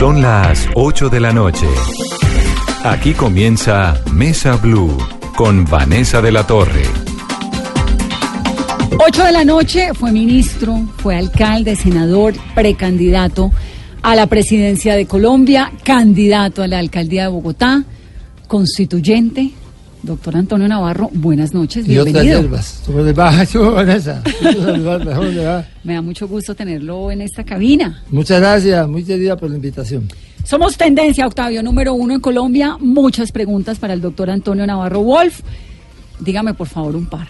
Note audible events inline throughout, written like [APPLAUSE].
Son las 8 de la noche. Aquí comienza Mesa Blue con Vanessa de la Torre. 8 de la noche fue ministro, fue alcalde, senador, precandidato a la presidencia de Colombia, candidato a la alcaldía de Bogotá, constituyente. Doctor Antonio Navarro, buenas noches, Y otras bienvenido. hierbas. ¿Cómo le va, Yo, Vanessa? Gusto saludarla, ¿cómo le va? Me da mucho gusto tenerlo en esta cabina. Muchas gracias, muy querida por la invitación. Somos tendencia, Octavio, número uno en Colombia. Muchas preguntas para el doctor Antonio Navarro Wolf. Dígame, por favor, un par.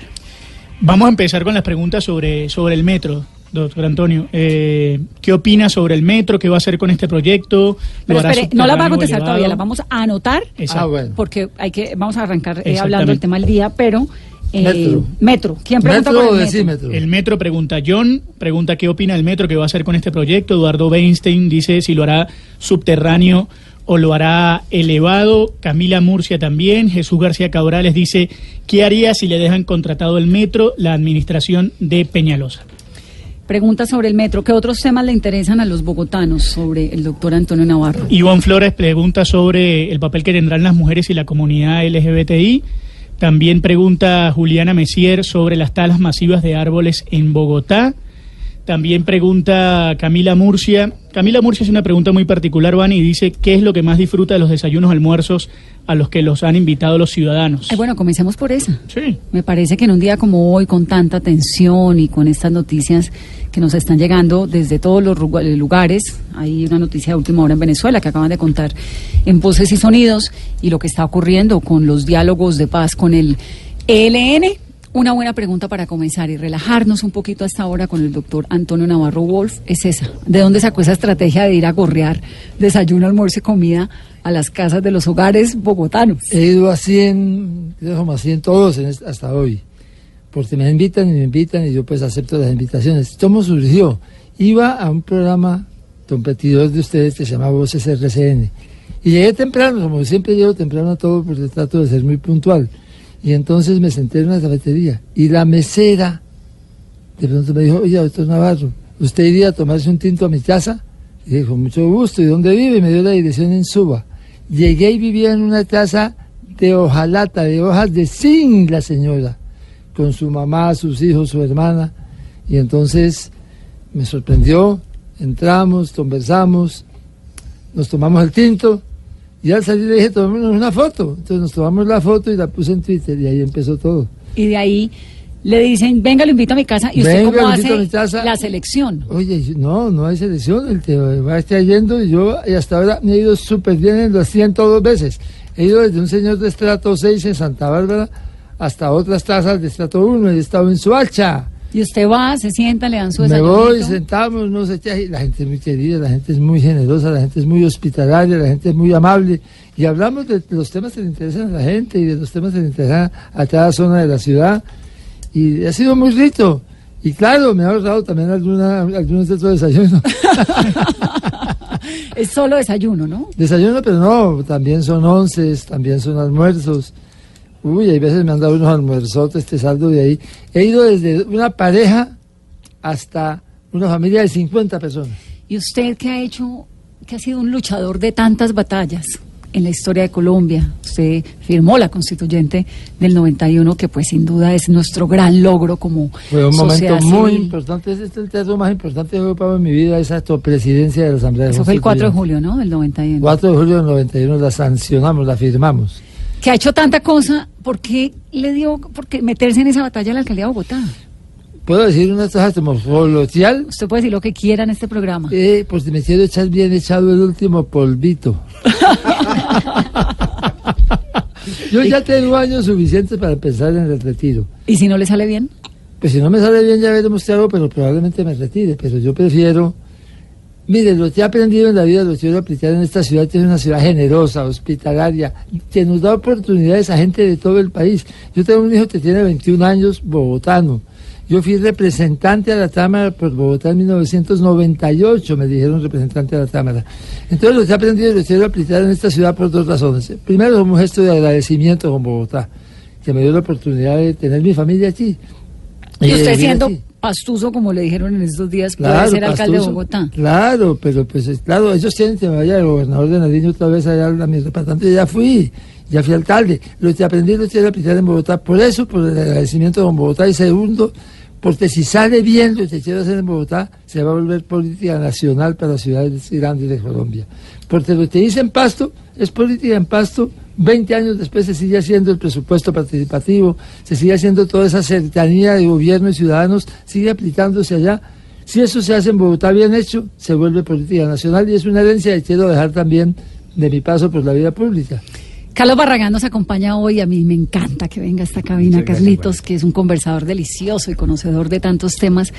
Vamos a empezar con las preguntas sobre, sobre el metro, doctor Antonio. Eh, ¿Qué opina sobre el metro? ¿Qué va a hacer con este proyecto? ¿Lo Pero espere, no la va a contestar elevado? todavía, la vamos a anotar. Ah, bueno. porque hay que vamos a arrancar eh, hablando del tema del día, pero eh, Metro. metro. ¿Quién pregunta ¿Metro por el metro? decímetro? El metro pregunta John, pregunta qué opina el metro, qué va a hacer con este proyecto. Eduardo Weinstein dice si lo hará subterráneo o lo hará elevado. Camila Murcia también. Jesús García Cabrales dice qué haría si le dejan contratado el metro la administración de Peñalosa. Pregunta sobre el metro. ¿Qué otros temas le interesan a los bogotanos sobre el doctor Antonio Navarro? Ivonne Flores pregunta sobre el papel que tendrán las mujeres y la comunidad LGBTI. También pregunta Juliana Messier sobre las talas masivas de árboles en Bogotá. También pregunta Camila Murcia. Camila Murcia hace una pregunta muy particular, Vani, y dice, ¿qué es lo que más disfruta de los desayunos almuerzos a los que los han invitado los ciudadanos? Eh, bueno, comencemos por esa. Sí. Me parece que en un día como hoy, con tanta tensión y con estas noticias que nos están llegando desde todos los eh, lugares, hay una noticia de última hora en Venezuela que acaban de contar en Voces y Sonidos y lo que está ocurriendo con los diálogos de paz con el ELN. Una buena pregunta para comenzar y relajarnos un poquito hasta ahora con el doctor Antonio Navarro Wolf es esa. ¿De dónde sacó esa estrategia de ir a gorrear desayuno, almuerzo y comida a las casas de los hogares bogotanos? He ido a 100, creo como a 100 todos en hasta hoy. Porque me invitan y me invitan y yo pues acepto las invitaciones. ¿Cómo surgió? Iba a un programa competidor de ustedes que se llama Voces RCN. Y llegué temprano, como siempre llego temprano a todo porque trato de ser muy puntual. Y entonces me senté en una cafetería. Y la mesera de pronto me dijo, oye, doctor Navarro, ¿usted iría a tomarse un tinto a mi casa? Y con mucho gusto. ¿Y dónde vive? Y me dio la dirección en Suba. Llegué y vivía en una casa de hojalata, de hojas de zinc, la señora, con su mamá, sus hijos, su hermana. Y entonces me sorprendió, entramos, conversamos, nos tomamos el tinto. Y al salir le dije, tomémonos una foto. Entonces nos tomamos la foto y la puse en Twitter y ahí empezó todo. y de ahí le dicen, venga, lo invito a mi casa, y usted Venga, cómo hace a mi casa. la selección. Oye, no, no hay selección, el que va a estar yendo y yo y hasta ahora me he ido súper bien en las 102 veces. He ido desde un señor de estrato 6 en Santa Bárbara hasta otras tasas de estrato 1, he estado en Suacha. Y usted va, se sienta, le dan su Me desayuno. voy, sentamos, no sé qué, la gente es muy querida, la gente es muy generosa, la gente es muy hospitalaria, la gente es muy amable y hablamos de los temas que le interesan a la gente y de los temas que le interesan a cada zona de la ciudad y ha sido muy rico. Y claro, me ha ahorrado también alguna, algunos de estos desayunos. [LAUGHS] Es solo desayuno, ¿no? Desayuno, pero no, también son onces, también son almuerzos. Uy, hay veces me han dado unos almuerzotes, te saldo de ahí. He ido desde una pareja hasta una familia de 50 personas. Y usted que ha hecho, que ha sido un luchador de tantas batallas en la historia de Colombia, usted firmó la constituyente del 91, que pues sin duda es nuestro gran logro como Fue un momento muy civil. importante, este es el teatro más importante que he ocupado en mi vida, esa presidencia de la Asamblea Eso fue el 4 de julio, ¿no? Del 91. 4 de julio del 91 la sancionamos, la firmamos. Que ha hecho tanta cosa, ¿por qué le dio por qué meterse en esa batalla a la alcaldía de Bogotá? ¿Puedo decir una cosa como coloquial? Usted puede decir lo que quiera en este programa. Eh, pues me quiero echar bien echado el último polvito. [LAUGHS] Yo ya tengo años suficientes para pensar en el retiro. ¿Y si no le sale bien? Pues si no me sale bien ya veremos qué hago, pero probablemente me retire. Pero yo prefiero Mire, lo que he aprendido en la vida lo quiero aplicar en esta ciudad, es una ciudad generosa, hospitalaria, que nos da oportunidades a gente de todo el país. Yo tengo un hijo que tiene 21 años, bogotano. Yo fui representante a la Cámara por Bogotá en 1998, me dijeron representante a la Cámara. Entonces lo que he aprendido lo quiero aplicar en esta ciudad por dos razones. Primero, como un gesto de agradecimiento con Bogotá, que me dio la oportunidad de tener mi familia aquí. Y de usted vivir siendo aquí. Pastuso, como le dijeron en estos días, puede ser alcalde de. Bogotá. Claro, pero pues es- claro, ellos quieren que me vaya el gobernador de Nariño otra vez allá a mi representante, ya fui, ya fui alcalde. Lo que aprendí lo quiero aplicar en Bogotá, por eso, por el agradecimiento con Bogotá. Y segundo, porque si sale bien lo que quiero hacer en Bogotá, se va a volver política nacional para las ciudades grandes de Colombia. Porque lo que hice en Pasto es política en Pasto. 20 años después se sigue haciendo el presupuesto participativo, se sigue haciendo toda esa cercanía de gobierno y ciudadanos, sigue aplicándose allá. Si eso se hace en Bogotá bien hecho, se vuelve política nacional y es una herencia que quiero dejar también de mi paso por la vida pública. Carlos Barragán nos acompaña hoy. A mí me encanta que venga a esta cabina, Carlitos, que es un conversador delicioso y conocedor de tantos temas.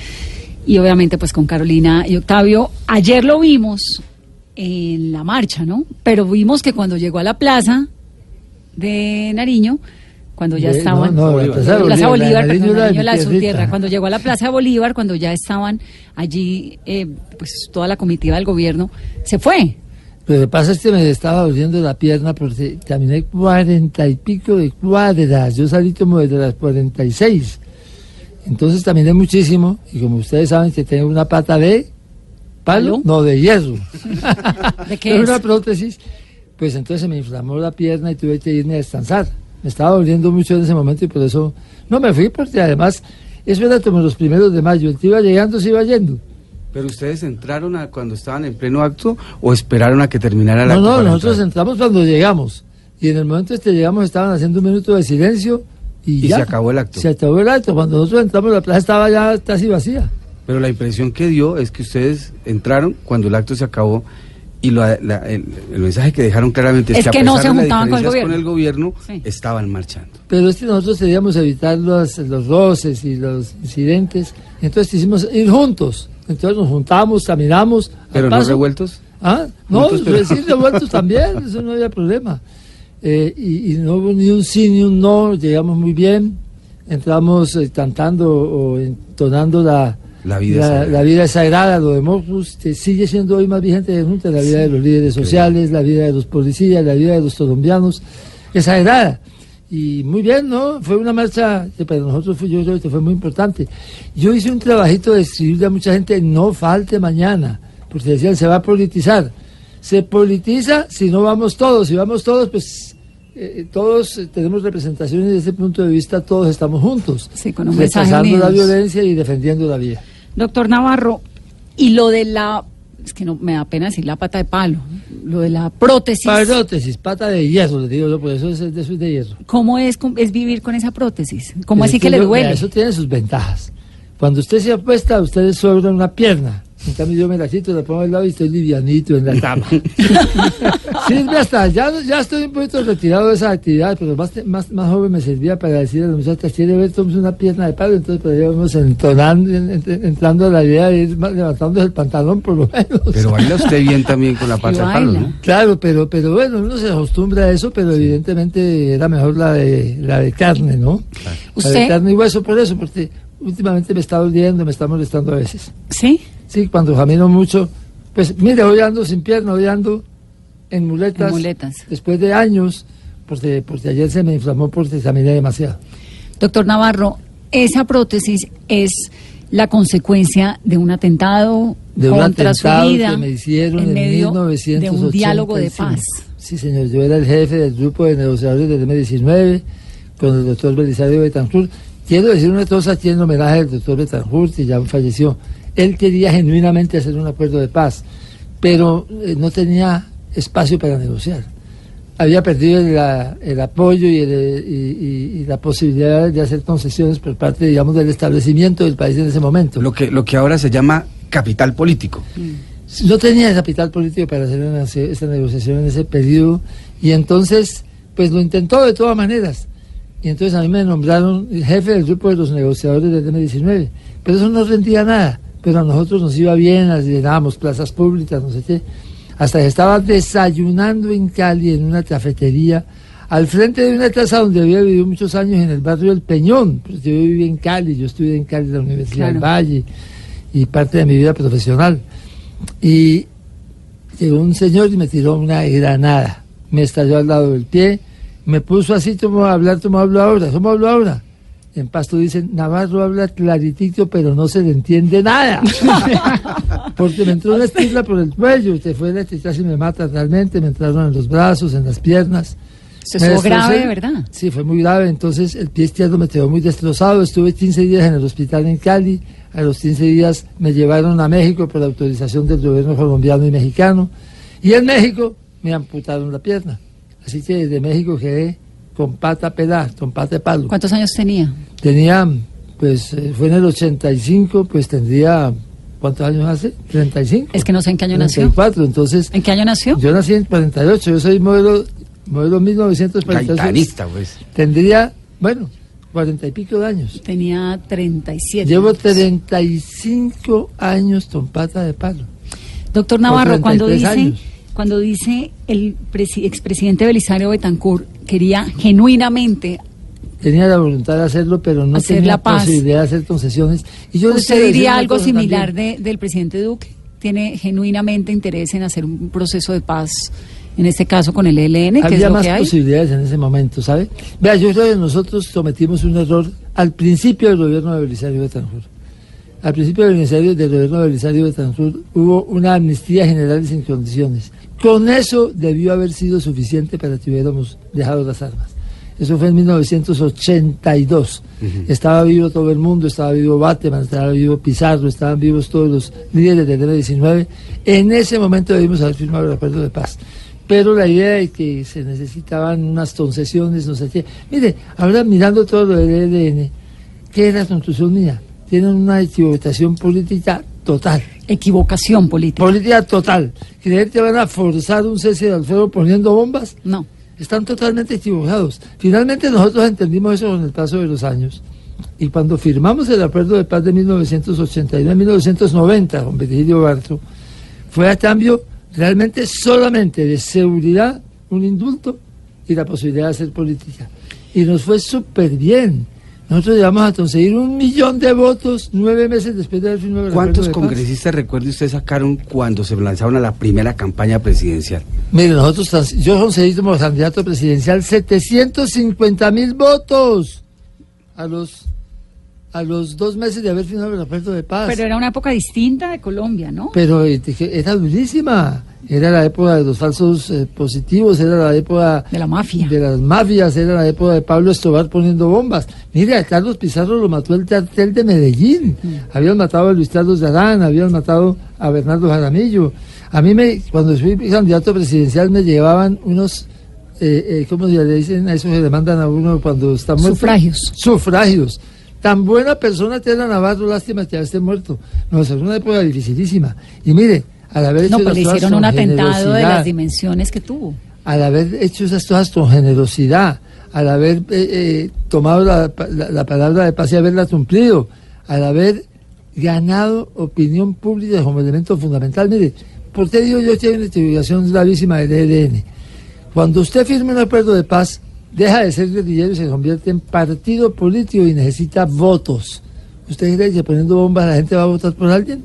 Y obviamente, pues con Carolina y Octavio. Ayer lo vimos en la marcha, ¿no? Pero vimos que cuando llegó a la plaza de Nariño, cuando ya De- estaban. no, no, la Plaza de Plaza Bolívar, la perdón, Nariño, la tierra. Cuando llegó a la Plaza Bolívar, cuando ya estaban allí, eh, pues toda la comitiva del gobierno, se fue. Lo que pasa es que me estaba doliendo la pierna porque caminé cuarenta y pico de cuadras. Yo salí como desde las 46. Entonces caminé muchísimo y como ustedes saben que tengo una pata de palo, ¿Palo? no de hierro. [LAUGHS] ¿De qué Tengo [LAUGHS] es? una prótesis. Pues entonces se me inflamó la pierna y tuve que irme a descansar. Me estaba doliendo mucho en ese momento y por eso no me fui porque además eso era como los primeros de mayo. El que iba llegando se iba yendo. ¿Pero ustedes entraron a cuando estaban en pleno acto o esperaron a que terminara el No, acto? no, nosotros entrar? entramos cuando llegamos. Y en el momento en que llegamos estaban haciendo un minuto de silencio y, Y ya. se acabó el acto. Se acabó el acto. Cuando nosotros entramos la plaza estaba ya casi vacía. Pero la impresión que dio es que ustedes entraron cuando el acto se acabó y lo- la- el, el mensaje que dejaron claramente es, Es que, a que no se de juntaban con el gobierno. gobierno, Sí. estaban marchando. Pero es que nosotros queríamos evitar los, los roces y los incidentes. Entonces quisimos ir juntos. Entonces nos juntamos, caminamos. Pero no revueltos. Ah, no, pero- sí, revueltos también, eso no había problema. Eh, y, y no hubo ni un sí ni un no, llegamos muy bien, entramos eh, cantando o entonando la, La vida la, sagrada. la vida sagrada, lo de Mopus, que sigue siendo hoy más vigente que nunca, la vida de los líderes sociales, la vida de los policías, la vida de los colombianos, es sagrada. Y muy bien, ¿no? Fue una marcha que para nosotros fue, yo creo que fue muy importante. Yo hice un trabajito de escribirle a mucha gente, no falte mañana, porque decían, se va a politizar. Se politiza si no vamos todos, si vamos todos, pues eh, todos eh, tenemos representación y desde ese punto de vista todos estamos juntos, Sí, con un mensaje rechazando la violencia y defendiendo la vida. Doctor Navarro, y lo de la, es que no me da pena decir la pata de palo, lo de la prótesis, Prótesis, pata de hierro, le digo yo, por eso es, de eso es de hierro. ¿cómo es, es vivir con esa prótesis? ¿Cómo Es así que le duele? Eso tiene sus ventajas. Cuando usted se apuesta, usted sobra una pierna. En cambio, yo me la quito, la pongo al lado y estoy livianito en la cama. [LAUGHS] Sirve hasta, ya, ya estoy un poquito retirado de esa actividad, pero más, más, más joven me servía para decir a los muchachos, quiere ver, tomemos una pierna de palo, entonces pues, íbamos entonando, en- en- entrando a la idea de ir levantándose el pantalón por lo menos. Pero baila usted bien también con la [LAUGHS] pata de palo. ¿no? Claro, pero, pero bueno, uno se acostumbra a eso, pero evidentemente era mejor la de, la de carne, ¿no? La de carne y hueso, por eso, porque últimamente me está doliendo, me está molestando a veces. ¿Sí? Sí, cuando camino mucho, pues mire, hoy ando sin pierna, hoy ando en muletas. En muletas. Después de años, porque, porque ayer se me inflamó porque caminé demasiado. Doctor Navarro, esa prótesis es la consecuencia de un atentado De un contra atentado su vida que me hicieron en en, medio 1985. de un diálogo de paz. Sí, señor, yo era el jefe del grupo de negociadores del M19 con el doctor Belisario Betancourt. Quiero decir una cosa aquí en homenaje al doctor Betancourt, que ya falleció. Él quería genuinamente hacer un acuerdo de paz, pero eh, no tenía espacio para negociar. Había perdido el, el apoyo y, el- y- y- y la posibilidad de hacer concesiones por parte, digamos, del establecimiento del país en ese momento. Lo que, lo que ahora se llama capital político. No tenía capital político para hacer una, esa negociación en ese periodo y entonces, pues lo intentó de todas maneras. Y entonces a mí me nombraron jefe del grupo de los negociadores del M19. Pero eso no rendía nada, pero a nosotros nos iba bien, las llenábamos plazas públicas, no sé qué. Hasta que estaba desayunando en Cali, en una cafetería, al frente de una casa donde había vivido muchos años en el barrio del Peñón. Pues yo viví en Cali, yo estudié en Cali, en la Universidad del Claro. Valle, y parte de mi vida profesional. Y llegó un señor y me tiró una granada. Me estalló al lado del pie, me puso así, ¿cómo hablar? ¿Cómo hablo ahora? ¿Cómo hablo ahora? En Pasto dicen, Navarro habla claritito, pero no se le entiende nada. [LAUGHS] Porque me entró una estirla por el cuello, se fue la casi me mata realmente, me entraron en los brazos, en las piernas. Se estuvo grave. ¿verdad? Sí, fue muy grave. Entonces el pie izquierdo me quedó muy destrozado. Estuve 15 días en el hospital en Cali. A los 15 días me llevaron a México por autorización del gobierno colombiano y mexicano. Y en México me amputaron la pierna. Así que desde México quedé con pata pelada, con pata de palo. ¿Cuántos años tenía? Tenía, pues eh, fue en el 85, pues tendría, ¿cuántos años hace? 35. Es que no sé en qué año nació. 34, entonces. ¿En qué año nació? Yo nací en 48, yo soy modelo, modelo 1948. Gaitanista, pues. Tendría, bueno, cuarenta y pico de años. Tenía 37. Llevo 35 años con pata de palo. Doctor Navarro, cuando 33 dice, años. Cuando dice el presi- expresidente Belisario Betancourt quería genuinamente, Tenía la voluntad de hacerlo, pero no Hacer tenía la paz. posibilidad de hacer concesiones. Y yo ¿usted diría algo similar también. de- del presidente Duque? ¿Tiene genuinamente interés en hacer un proceso de paz, en este caso con el ELN, que es Había lo más que hay? posibilidades en ese momento, ¿sabe? Vea, yo creo que nosotros cometimos un error al principio del gobierno de Belisario Betancourt. Al principio del, gobierno de Belisario Betancourt hubo una amnistía general sin condiciones. Con eso debió haber sido suficiente para que hubiéramos dejado las armas. Eso fue en 1982. Estaba vivo todo el mundo, estaba vivo Bateman, estaba vivo Pizarro, estaban vivos todos los líderes del M-19. En ese momento debimos haber firmado el acuerdo de paz. Pero la idea de que se necesitaban unas concesiones, no sé qué. Mire, ahora mirando todo lo del ELN, ¿qué es la construcción mía? Tienen una equivocación política total. Equivocación política. Política total. ¿Creer que van a forzar un cese al fuego poniendo bombas? No. Están totalmente equivocados. Finalmente nosotros entendimos eso con el paso de los años. Y cuando firmamos el acuerdo de paz de 1989-1990 con Virgilio Barto, fue a cambio realmente solamente de seguridad, un indulto y la posibilidad de hacer política. Y nos fue súper bien. Nosotros llegamos a conseguir un millón de votos nueve meses después de haber firmado el ¿Cuántos de congresistas, recuerde usted, sacaron cuando se lanzaron a la primera campaña presidencial? Mire, nosotros, yo conseguí como candidato presidencial 750 mil votos a los, a los dos meses de haber firmado el acuerdo de paz. Pero era una época distinta de Colombia, ¿no? Pero eh, era durísima. Era la época de los falsos eh, positivos, era la época De la mafia. de las mafias, era la época de Pablo Escobar poniendo bombas. Mire, a Carlos Pizarro lo mató el cartel de Medellín. Mm. Habían matado a Luis Carlos de Arán, habían matado a Bernardo Jaramillo. A mí, me, cuando fui candidato presidencial, me llevaban unos, eh, eh, ¿cómo se le dicen a eso que le mandan a uno cuando está muerto? Sufragios. Sufragios. Tan buena persona que era Navarro, lástima que ya esté muerto. No, es una época dificilísima. Y mire, al haber No, hecho pues le hicieron un atentado de las dimensiones que tuvo. al haber hecho esas cosas con generosidad, al haber eh, eh, tomado la, la- la palabra de paz y haberla cumplido, al haber ganado opinión pública como elemento fundamental. Mire, ¿por qué digo yo que hay una equivocación gravísima del ELN? Cuando usted firma un acuerdo de paz, deja de ser guerrillero y se convierte en partido político y necesita votos. ¿Usted cree que poniendo bombas la gente va a votar por alguien?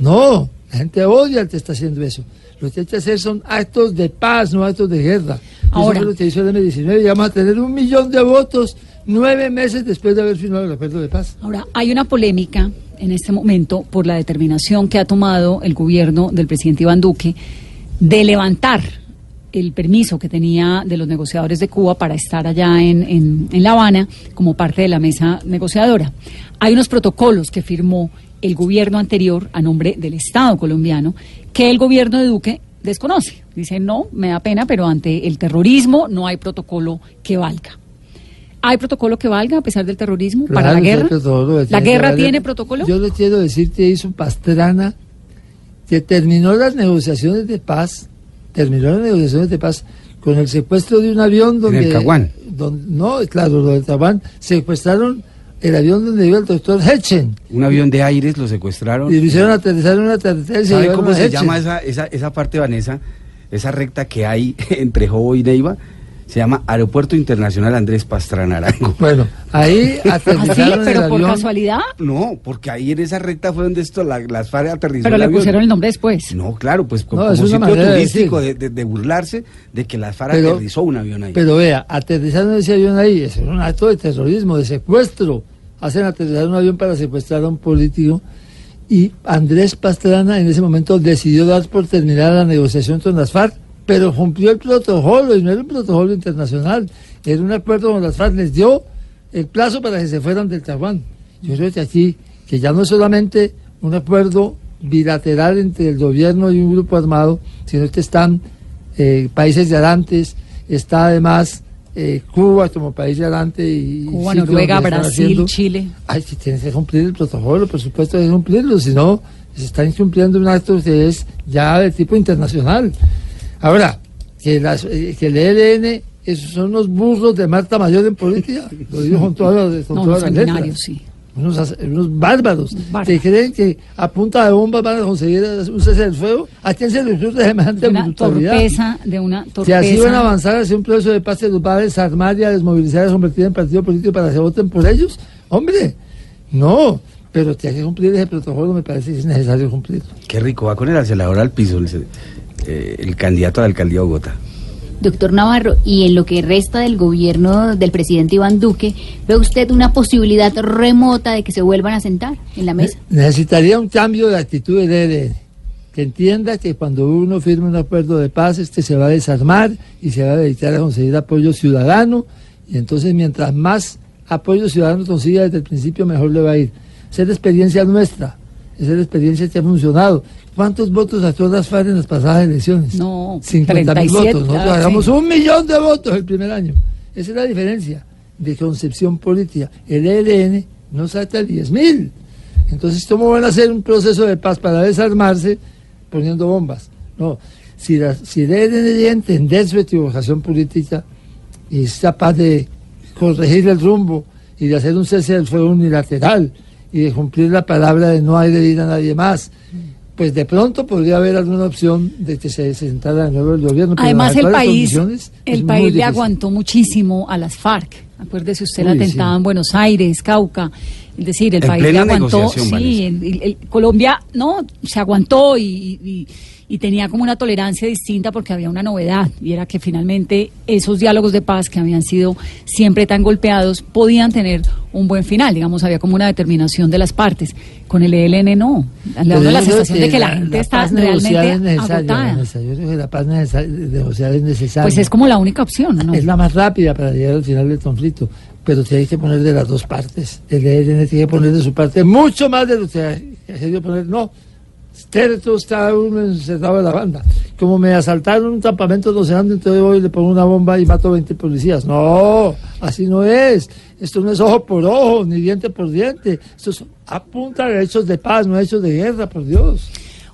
No, la gente odia al que está haciendo eso. Lo que hay que hacer son actos de paz, no actos de guerra. Ahora. Eso fue lo que hizo el M19 y vamos a tener un millón de votos nueve meses después de haber firmado el acuerdo de paz. Ahora, hay una polémica en este momento por la determinación que ha tomado el gobierno del presidente Iván Duque de levantar el permiso que tenía de los negociadores de Cuba para estar allá en, en- en La Habana como parte de la mesa negociadora. Hay unos protocolos que firmó el gobierno anterior a nombre del Estado colombiano que el gobierno de Duque desconoce. Dice, no, me da pena, pero ante el terrorismo no hay protocolo que valga. ¿Hay protocolo que valga a pesar del terrorismo para la guerra? ¿La guerra tiene protocolo? Yo le quiero decir que hizo Pastrana, que terminó las negociaciones de paz, terminó las negociaciones de paz con el secuestro de un avión donde... el Caguán. donde- no, claro, lo del Caguán, secuestraron el avión donde iba el doctor Hechen. Un avión de aires lo secuestraron. Y lo hicieron aterrizar en una carretera ¿Sabe cómo se Hechen. llama esa, esa, esa parte, Vanessa? Esa recta que hay [LAUGHS] entre Jobo y Neiva. Se llama Aeropuerto Internacional Andrés Pastrana Arango. [LAUGHS] Bueno, ahí [LAUGHS] aterrizaron el ¿Pero por avión. casualidad? No, porque ahí en esa recta fue donde esto, la- las FARC aterrizó Pero el le avión. pusieron el nombre después. No, claro, pues como, No, es como sitio turístico de, de- de burlarse de que las FARC Pero- aterrizó un avión ahí. Pero vea, aterrizaron ese avión ahí, es un acto de terrorismo, de secuestro. Hacen aterrizar un avión para secuestrar a un político. Y Andrés Pastrana en ese momento decidió dar por terminada la negociación con las FARC, pero cumplió el protocolo y no era un protocolo internacional, era un acuerdo con las FARC, les dio el plazo para que se fueran del Taiwán. Yo creo que aquí, que ya no es solamente un acuerdo bilateral entre el gobierno y un grupo armado, sino que están eh, países de adelantes, está además eh, Cuba como país de adelante y Cuba, Noruega, donde están Brasil, haciendo- Chile. Ay, si tienes que cumplir el protocolo, por supuesto hay que cumplirlo, si no, se está incumpliendo un acto que es ya de tipo internacional. Ahora, que, las, eh, que el ELN, esos son unos burros de Marta Mayor en política, [LAUGHS] lo digo con todas las, con No, todas los las sí. Unos, unos bárbaros Bárbaros. que creen que a punta de bomba van a conseguir un cese del fuego. ¿A quién se le ocurre semejante De una brutalidad? torpeza, de una Si torpeza. así van a avanzar hacia un proceso de paz los va a desarmar y a desmovilizar y a convertir en partido político para que voten por ellos, hombre, no. Pero que hay que cumplir ese protocolo, me parece que es necesario cumplirlo. Qué rico, va con el acelerador al piso el, eh, el candidato a la alcaldía de Bogotá. Doctor Navarro, y en lo que resta del gobierno del presidente Iván Duque, ¿ve usted una posibilidad remota de que se vuelvan a sentar en la mesa? Necesitaría un cambio de actitud del ELN, que entienda que cuando uno firma un acuerdo de paz, este se va a desarmar y se va a dedicar a conseguir apoyo ciudadano, y entonces mientras más apoyo ciudadano consiga desde el principio, mejor le va a ir. Esa es la experiencia nuestra, esa es la experiencia que ha funcionado. ¿Cuántos votos sacó las FARC en las pasadas elecciones? No, 50 mil 37, votos. Nosotros ah, hagamos sí. un millón de votos el primer año. Esa es la diferencia de concepción política. El ELN no saca 10 mil. Entonces, ¿cómo van a hacer un proceso de paz para desarmarse poniendo bombas? No. Si, la- si el ELN llega a entender su equivocación política y es capaz de corregir el rumbo y de hacer un cese del fuego unilateral y de cumplir la palabra de no agredir a nadie más, pues de pronto podría haber alguna opción de que se sentara de nuevo el gobierno. pero Además, el país, el país le aguantó muchísimo a las FARC. Acuérdese usted el atentado sí. en Buenos Aires, Cauca. Es decir, el En país le aguantó. Sí, Vanessa. el- el- el- Colombia no se aguantó y, y- y tenía como una tolerancia distinta porque había una novedad y era que finalmente esos diálogos de paz que habían sido siempre tan golpeados podían tener un buen final. Digamos, había como una determinación de las partes. Con el ELN no. Le la sensación de que la, gente está paz negociada realmente es agotada. Yo creo que la paz negociada es necesaria. Pues es como la única opción, ¿no? Es la más rápida para llegar al final del conflicto, pero tiene que poner de las dos partes. El ELN tiene que poner de su parte mucho más de lo que ha querido poner. No, tertos cada uno encerrado de la banda. Como me asaltaron un campamento docente, entonces voy le pongo una bomba y mato 20 policías. No, así no es. Esto no es ojo por ojo, ni diente por diente. Esto es apunta a hechos de paz, no a hechos de guerra, por Dios.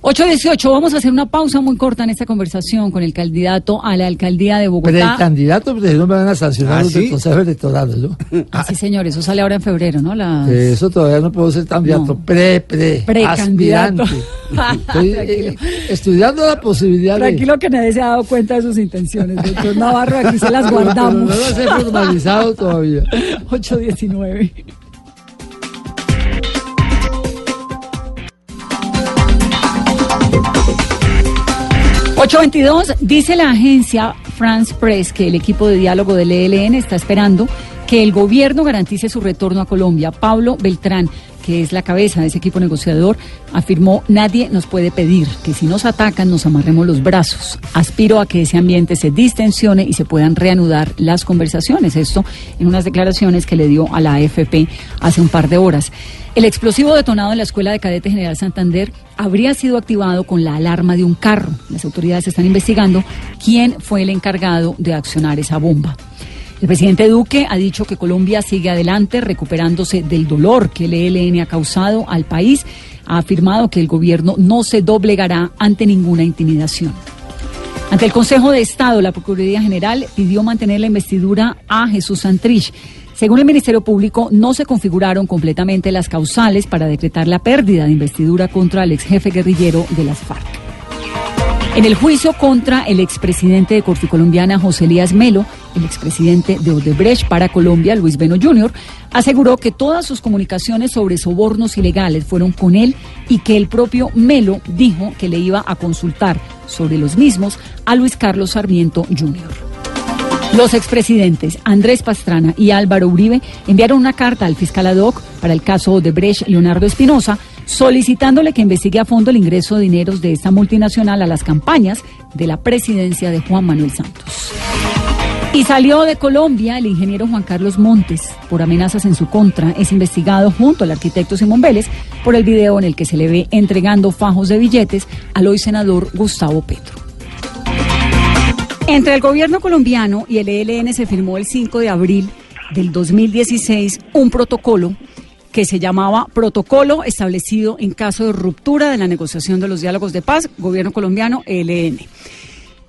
818, vamos a hacer una pausa muy corta en esta conversación con el candidato a la alcaldía de Bogotá. Precandidato, porque si no me van a sancionar ¿Ah, los sí? del Consejo Electoral, ¿no? Ah, sí, señor, eso sale ahora en febrero, ¿no? La... Eso todavía no puedo ser candidato. No. Pre, pre, Precandidato. aspirante. [LAUGHS] Estoy eh, estudiando la posibilidad de... Tranquilo que nadie se ha dado cuenta de sus intenciones, doctor Navarro, aquí se las Pero guardamos. no las he formalizado todavía. [LAUGHS] 819. ...822... dice la agencia France Press que el equipo de diálogo del ELN está esperando que el gobierno garantice su retorno a Colombia. Pablo Beltrán, que es la cabeza de ese equipo negociador, afirmó, nadie nos puede pedir que si nos atacan nos amarremos los brazos. Aspiro a que ese ambiente se distensione y se puedan reanudar las conversaciones. Esto en unas declaraciones que le dio a la AFP hace un par de horas. El explosivo detonado en la Escuela de Cadete General Santander habría sido activado con la alarma de un carro. Las autoridades están investigando quién fue el encargado de accionar esa bomba. El presidente Duque ha dicho que Colombia sigue adelante recuperándose del dolor que el ELN ha causado al país. Ha afirmado que el gobierno no se doblegará ante ninguna intimidación. Ante el Consejo de Estado, la Procuraduría General pidió mantener la investidura a Jesús Santrich. Según el Ministerio Público, no se configuraron completamente las causales para decretar la pérdida de investidura contra el ex jefe guerrillero de las FARC. En el juicio contra el expresidente de Corficolombiana, José Elías Melo, el expresidente de Odebrecht para Colombia, Luis Beno Jr., aseguró que todas sus comunicaciones sobre sobornos ilegales fueron con él y que el propio Melo dijo que le iba a consultar sobre los mismos a Luis Carlos Sarmiento Jr. Los expresidentes Andrés Pastrana y Álvaro Uribe enviaron una carta al fiscal ad hoc para el caso Odebrecht Leonardo Espinosa solicitándole que investigue a fondo el ingreso de dineros de esta multinacional a las campañas de la presidencia de Juan Manuel Santos. Y salió de Colombia el ingeniero Juan Carlos Montes por amenazas en su contra. Es investigado junto al arquitecto Simón Vélez por el video en el que se le ve entregando fajos de billetes al hoy senador Gustavo Petro. Entre el gobierno colombiano y el ELN se firmó el 5 de abril del 2016 un protocolo que se llamaba Protocolo establecido en caso de ruptura de la negociación de los diálogos de paz, gobierno colombiano, ELN.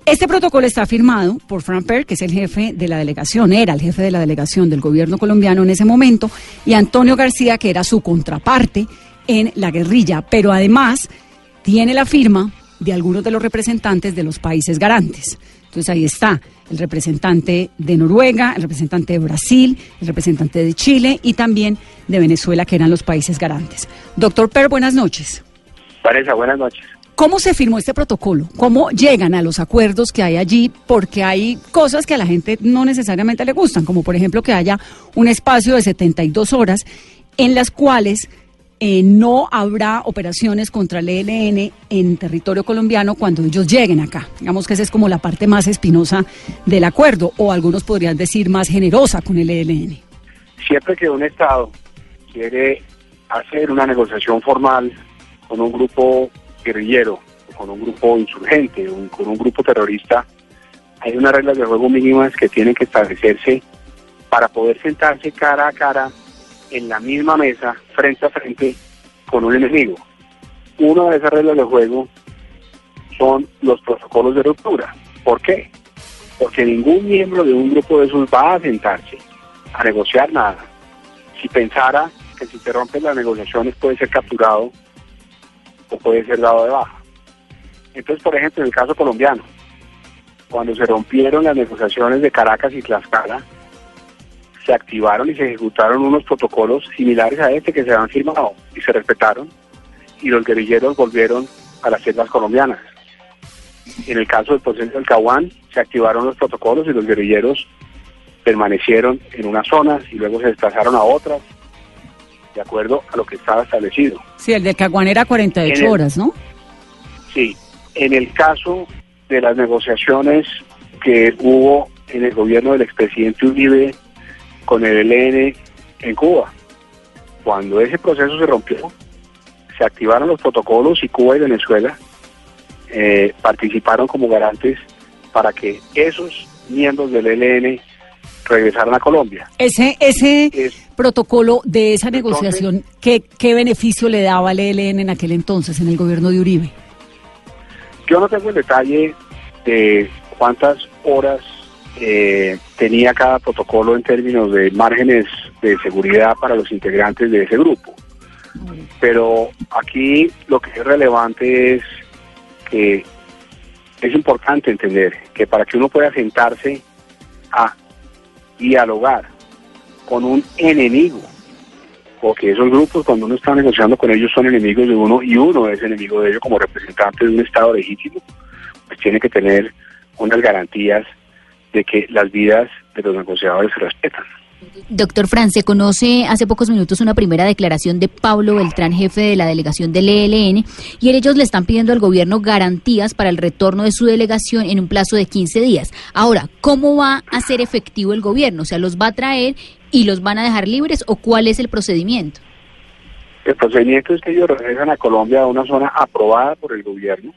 Este protocolo está firmado por Frank Per, que es el jefe de la delegación, era el jefe de la delegación del gobierno colombiano en ese momento, y Antonio García, que era su contraparte en la guerrilla, pero además tiene la firma de algunos de los representantes de los países garantes. Entonces ahí está el representante de Noruega, el representante de Brasil, el representante de Chile y también de Venezuela, que eran los países garantes. Doctor Per, buenas noches. Vanessa, buenas noches. ¿Cómo se firmó este protocolo? ¿Cómo llegan a los acuerdos que hay allí? Porque hay cosas que a la gente no necesariamente le gustan, como por ejemplo que haya un espacio de 72 horas en las cuales eh, no habrá operaciones contra el ELN en territorio colombiano cuando ellos lleguen acá. Digamos que esa es como la parte más espinosa del acuerdo, o algunos podrían decir más generosa con el ELN. Siempre que un Estado quiere hacer una negociación formal con un grupo guerrillero, con un grupo insurgente, con un grupo terrorista, hay unas reglas de juego mínimas que tienen que establecerse para poder sentarse cara a cara en la misma mesa, frente a frente, con un enemigo. Una de esas reglas de juego son los protocolos de ruptura. ¿Por qué? Porque ningún miembro de un grupo de esos va a sentarse a negociar nada. Si pensara que si se rompen las negociaciones puede ser capturado o puede ser dado de baja. Entonces, por ejemplo, en el caso colombiano, cuando se rompieron las negociaciones de Caracas y Tlaxcala, se activaron y se ejecutaron unos protocolos similares a este que se han firmado y se respetaron y los guerrilleros volvieron a las selvas colombianas. En el caso del proceso del Caguán se activaron los protocolos y los guerrilleros permanecieron en unas zonas y luego se desplazaron a otras de acuerdo a lo que estaba establecido. Sí, el del Caguán era 48 horas, ¿no? Sí, en el caso de las negociaciones que hubo en el gobierno del expresidente Uribe con el ELN en Cuba. Cuando ese proceso se rompió, se activaron los protocolos y Cuba y Venezuela eh, participaron como garantes para que esos miembros del ELN regresaran a Colombia. Ese, ese protocolo de esa negociación, ¿qué, ¿qué beneficio le daba al ELN en aquel entonces, en el gobierno de Uribe? Yo no tengo el detalle de cuántas horas eh, tenía cada protocolo en términos de márgenes de seguridad para los integrantes de ese grupo. Pero aquí lo que es relevante es que es importante entender que para que uno pueda sentarse a dialogar con un enemigo, porque esos grupos cuando uno está negociando con ellos son enemigos de uno y uno es enemigo de ellos como representante de un Estado legítimo, pues tiene que tener unas garantías de que las vidas de los negociadores se respetan. Doctor Fran, se conoce hace pocos minutos una primera declaración de Pablo Beltrán, jefe de la delegación del ELN, y ellos le están pidiendo al gobierno garantías para el retorno de su delegación en un plazo de 15 días. Ahora, ¿cómo va a ser efectivo el gobierno? O sea, ¿los va a traer y los van a dejar libres o cuál es el procedimiento? El procedimiento es que ellos regresan a Colombia a una zona aprobada por el gobierno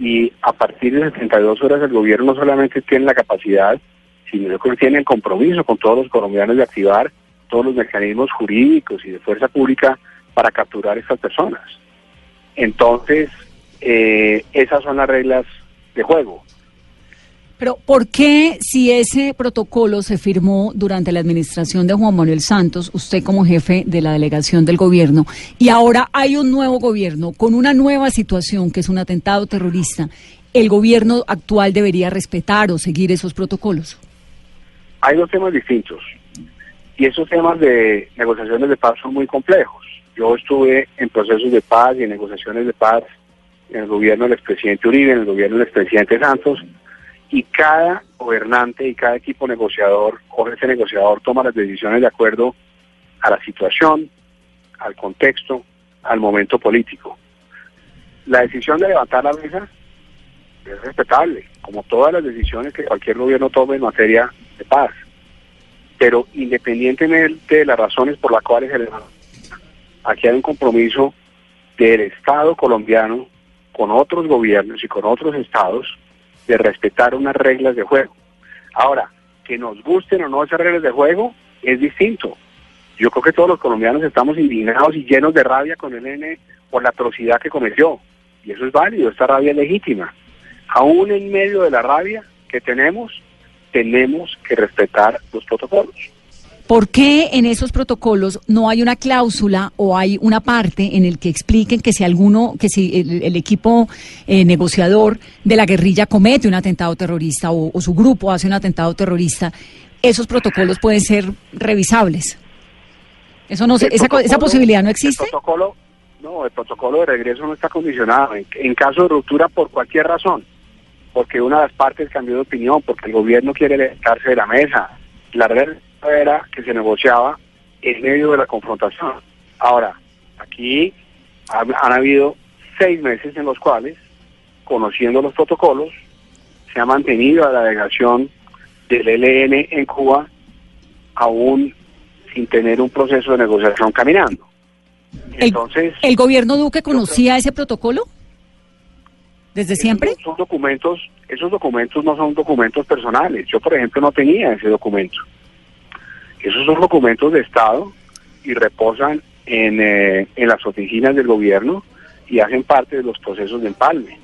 y a partir de 72 horas el gobierno no solamente tiene la capacidad, sino que tiene el compromiso con todos los colombianos de activar todos los mecanismos jurídicos y de fuerza pública para capturar a estas personas. Entonces, eh, esas son las reglas de juego. Pero ¿por qué si ese protocolo se firmó durante la administración de Juan Manuel Santos, usted como jefe de la delegación del gobierno, y ahora hay un nuevo gobierno con una nueva situación que es un atentado terrorista, el gobierno actual debería respetar o seguir esos protocolos? Hay dos temas distintos y esos temas de negociaciones de paz son muy complejos. Yo estuve en procesos de paz y en negociaciones de paz en el gobierno del expresidente Uribe, en el gobierno del expresidente Santos, y cada gobernante y cada equipo negociador o ese negociador toma las decisiones de acuerdo a la situación, al contexto, al momento político. La decisión de levantar la mesa es respetable, como todas las decisiones que cualquier gobierno tome en materia de paz. Pero independientemente de las razones por las cuales se levanta, aquí hay un compromiso del Estado colombiano con otros gobiernos y con otros estados de respetar unas reglas de juego. Ahora, que nos gusten o no esas reglas de juego es distinto. Yo creo que todos los colombianos estamos indignados y llenos de rabia con el N por la atrocidad que cometió. Y eso es válido, esta rabia es legítima. Aún en medio de la rabia que tenemos, tenemos que respetar los protocolos. ¿Por qué en esos protocolos no hay una cláusula o hay una parte en el que expliquen que si alguno, que si el, equipo eh, negociador de la guerrilla comete un atentado terrorista o, su grupo hace un atentado terrorista, esos protocolos pueden ser revisables? Eso no, esa, esa posibilidad no existe. El protocolo, no, el protocolo de regreso no está condicionado. En, en caso de ruptura por cualquier razón, porque una de las partes cambió de opinión, porque el gobierno quiere levantarse de la mesa, la red era que se negociaba en medio de la confrontación. Ahora, aquí han, habido seis meses en los cuales, conociendo los protocolos, se ha mantenido a la delegación del ELN en Cuba aún sin tener un proceso de negociación caminando. Entonces, ¿El, gobierno Duque conocía ese protocolo? ¿Desde siempre? Son documentos, esos documentos no son documentos personales. Yo, por ejemplo, no tenía ese documento. Esos son documentos de Estado y reposan en, eh, en las oficinas del gobierno y hacen parte de los procesos de empalme.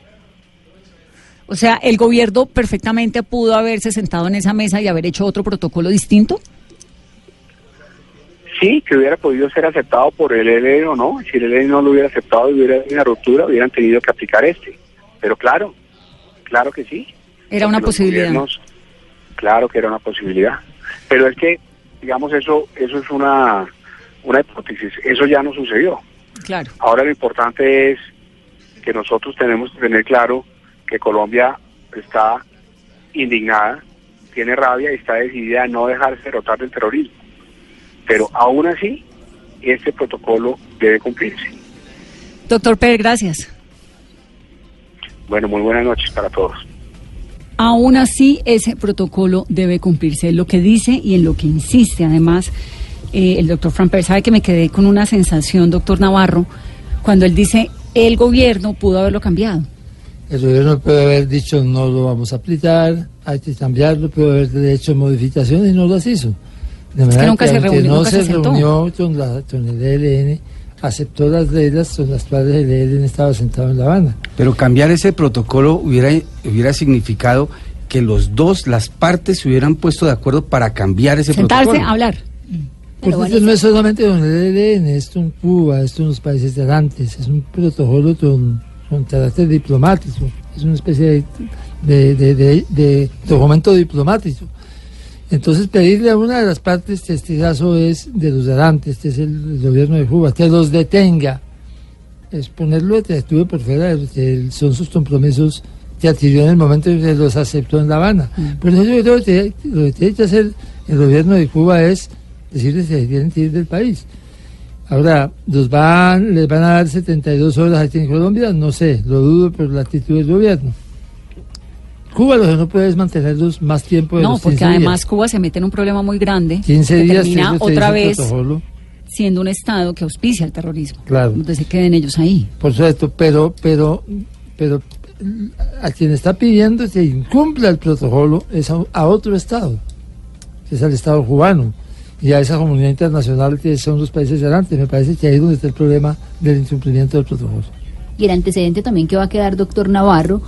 O sea, ¿el gobierno perfectamente pudo haberse sentado en esa mesa y haber hecho otro protocolo distinto? Sí, que hubiera podido ser aceptado por el ELN o no. Si el ELN no lo hubiera aceptado y hubiera una ruptura, hubieran tenido que aplicar este. Pero claro, claro que sí. Era una posibilidad. Claro que era una posibilidad. Pero es que digamos, eso, eso es una, una hipótesis. Eso ya no sucedió. Claro. Ahora lo importante es que nosotros tenemos que tener claro que Colombia está indignada, tiene rabia y está decidida a no dejarse derrotar del terrorismo. Pero aún así, este protocolo debe cumplirse. Doctor Pérez, gracias. Bueno, muy buenas noches para todos. Aún así, ese protocolo debe cumplirse, lo que dice y en lo que insiste. Además, eh, el doctor Framper sabe que me quedé con una sensación, doctor Navarro, cuando él dice el gobierno pudo haberlo cambiado. El gobierno puede haber dicho no lo vamos a aplicar, hay que cambiarlo, puede haber hecho modificaciones y no las hizo. De manera que nunca se reunió, no se, reunió con, la, con el ELN aceptó las reglas son las cuales el ELN estaba sentado en La Habana. Pero cambiar ese protocolo hubiera, hubiera significado que los dos, las partes, se hubieran puesto de acuerdo para cambiar ese protocolo. Sentarse a hablar. Porque esto no es solamente con el ELN, esto en Cuba, esto en los países de antes, es un protocolo con, carácter diplomático, es una especie de, de documento diplomático. Entonces pedirle a una de las partes testigazo es de los delante, este es el, gobierno de Cuba, que los detenga, es ponerlo de estuve por fuera, son sus compromisos que adquirió en el momento en que los aceptó en La Habana. Mm. Pero eso lo que, tiene que hacer el gobierno de Cuba es decirles que tienen que ir del país. Ahora, ¿los van, ¿les van a dar 72 horas aquí en Colombia? No sé, lo dudo por la actitud del gobierno. Cuba lo que no puede es mantenerlos más tiempo de No, porque además Cuba se mete en un problema muy grande. 15 días termina otra vez siendo un Estado que auspicia el terrorismo. Claro. Donde se queden ellos ahí. Por supuesto, pero, pero, pero a quien está pidiendo que incumpla el protocolo es a, otro Estado, que es al Estado cubano y a esa comunidad internacional que son los países delante. Me parece que ahí es donde está el problema del incumplimiento del protocolo. Y el antecedente también que va a quedar, doctor Navarro,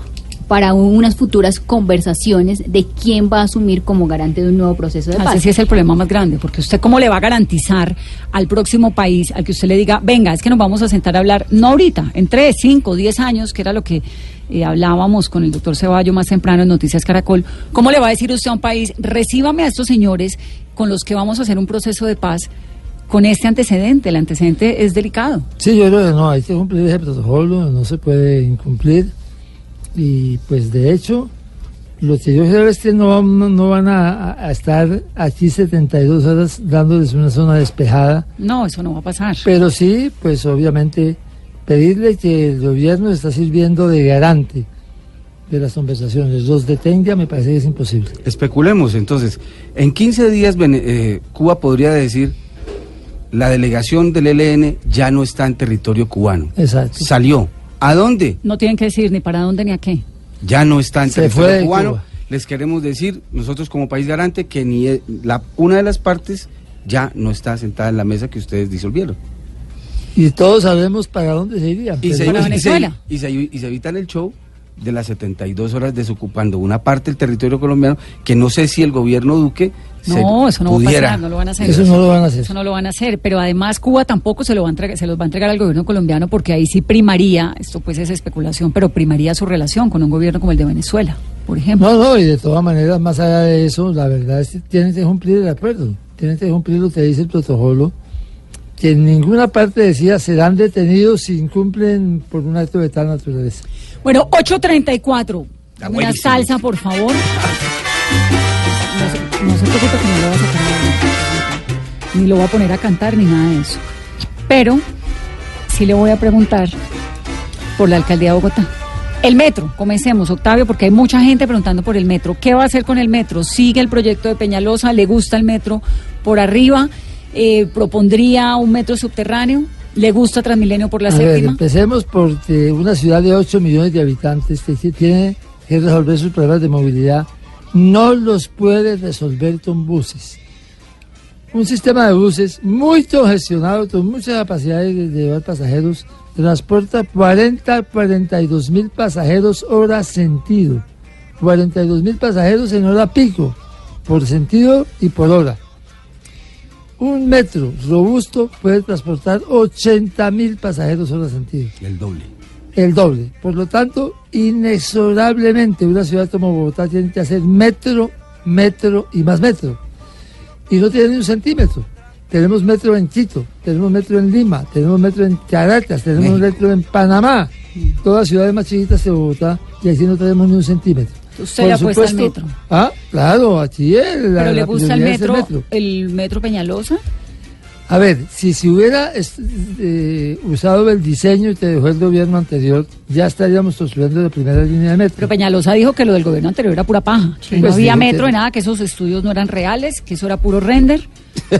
para unas futuras conversaciones de quién va a asumir como garante de un nuevo proceso de paz. Ese sí es el problema más grande, porque usted cómo le va a garantizar al próximo país, al que usted le diga, venga, es que nos vamos a sentar a hablar, no ahorita, en tres, cinco, diez años, que era lo que eh, hablábamos con el doctor Ceballo más temprano en Noticias Caracol, ¿cómo le va a decir usted a un país, recíbame a estos señores con los que vamos a hacer un proceso de paz con este antecedente? El antecedente es delicado. Sí, yo creo que no, hay que cumplir ese protocolo, no se puede incumplir. Y pues de hecho, los que yo creo es que no, no, no van a, a estar aquí 72 horas dándoles una zona despejada. No, eso no va a pasar. Pero sí, pues obviamente pedirle que el gobierno está sirviendo de garante de las conversaciones. Los detenga me parece que es imposible. Especulemos entonces. En 15 días eh, Cuba podría decir la delegación del ELN ya no está en territorio cubano. Exacto. Salió. ¿A dónde? No tienen que decir ni para dónde ni a qué. Ya no está en Se territorio fue cubano. Cuba. Les queremos decir, nosotros como país garante, que ni e- la, una de las partes ya no está sentada en la mesa que ustedes disolvieron. Y todos sabemos para dónde se irían. Y se, Para y se- Venezuela. y se- y se evitan el show de las 72 horas desocupando una parte del territorio colombiano que no sé si el gobierno Duque No, eso no va a pudiera. pasar, no lo van a hacer. Eso no lo van a hacer. Eso no lo van a hacer, pero además Cuba tampoco se lo va a entregar, se los va a entregar al gobierno colombiano porque ahí sí primaría, esto pues es especulación, pero primaría su relación con un gobierno como el de Venezuela, por ejemplo. No, no, y de todas maneras, más allá de eso, la verdad es que tienen que cumplir el acuerdo, tienen que cumplir lo que dice el protocolo, que en ninguna parte decía serán detenidos si incumplen por un acto de tal naturaleza. Bueno, 8.34. Está Una buenísimo. salsa, por favor. [LAUGHS] No se, no se preocupe que no lo va a sacar a Ni lo voy a poner a cantar ni nada de eso. Pero sí le voy a preguntar por la alcaldía de Bogotá. El metro, comencemos, Octavio, porque hay mucha gente preguntando por el metro. ¿Qué va a hacer con el metro? ¿Sigue el proyecto de Peñalosa? ¿Le gusta el metro por arriba? Eh, ¿Propondría un metro subterráneo? ¿Le gusta Transmilenio por la A ver, séptima? empecemos porque una ciudad de 8 millones de habitantes que tiene que resolver sus problemas de movilidad no los puede resolver con buses. Un sistema de buses muy congestionado, con muchas capacidades de llevar pasajeros, transporta 40, 42 mil pasajeros hora sentido. 42 mil pasajeros en hora pico, por sentido y por hora. Un metro robusto puede transportar 80 mil pasajeros hora sentido, El doble. El doble. Por lo tanto, inexorablemente una ciudad como Bogotá tiene que hacer metro, metro y más metro. Y no tiene ni un centímetro. Tenemos metro en Quito, tenemos metro en Lima, tenemos metro en Caracas, tenemos México. metro en Panamá. Todas ciudades más chiquitas que Bogotá y aquí no tenemos ni un centímetro. Usted Por le apuesta al supuesto- metro. Ah, claro, aquí es. la- ¿Pero le gusta el metro, el metro Peñalosa? A ver, si se hubiera eh, usado el diseño que dejó el gobierno anterior, ya estaríamos construyendo la primera línea de metro. Pero Peñalosa dijo que lo del gobierno anterior era pura paja, que no Pues había metro que- ni nada, que esos estudios no eran reales, que eso era puro render. [LAUGHS]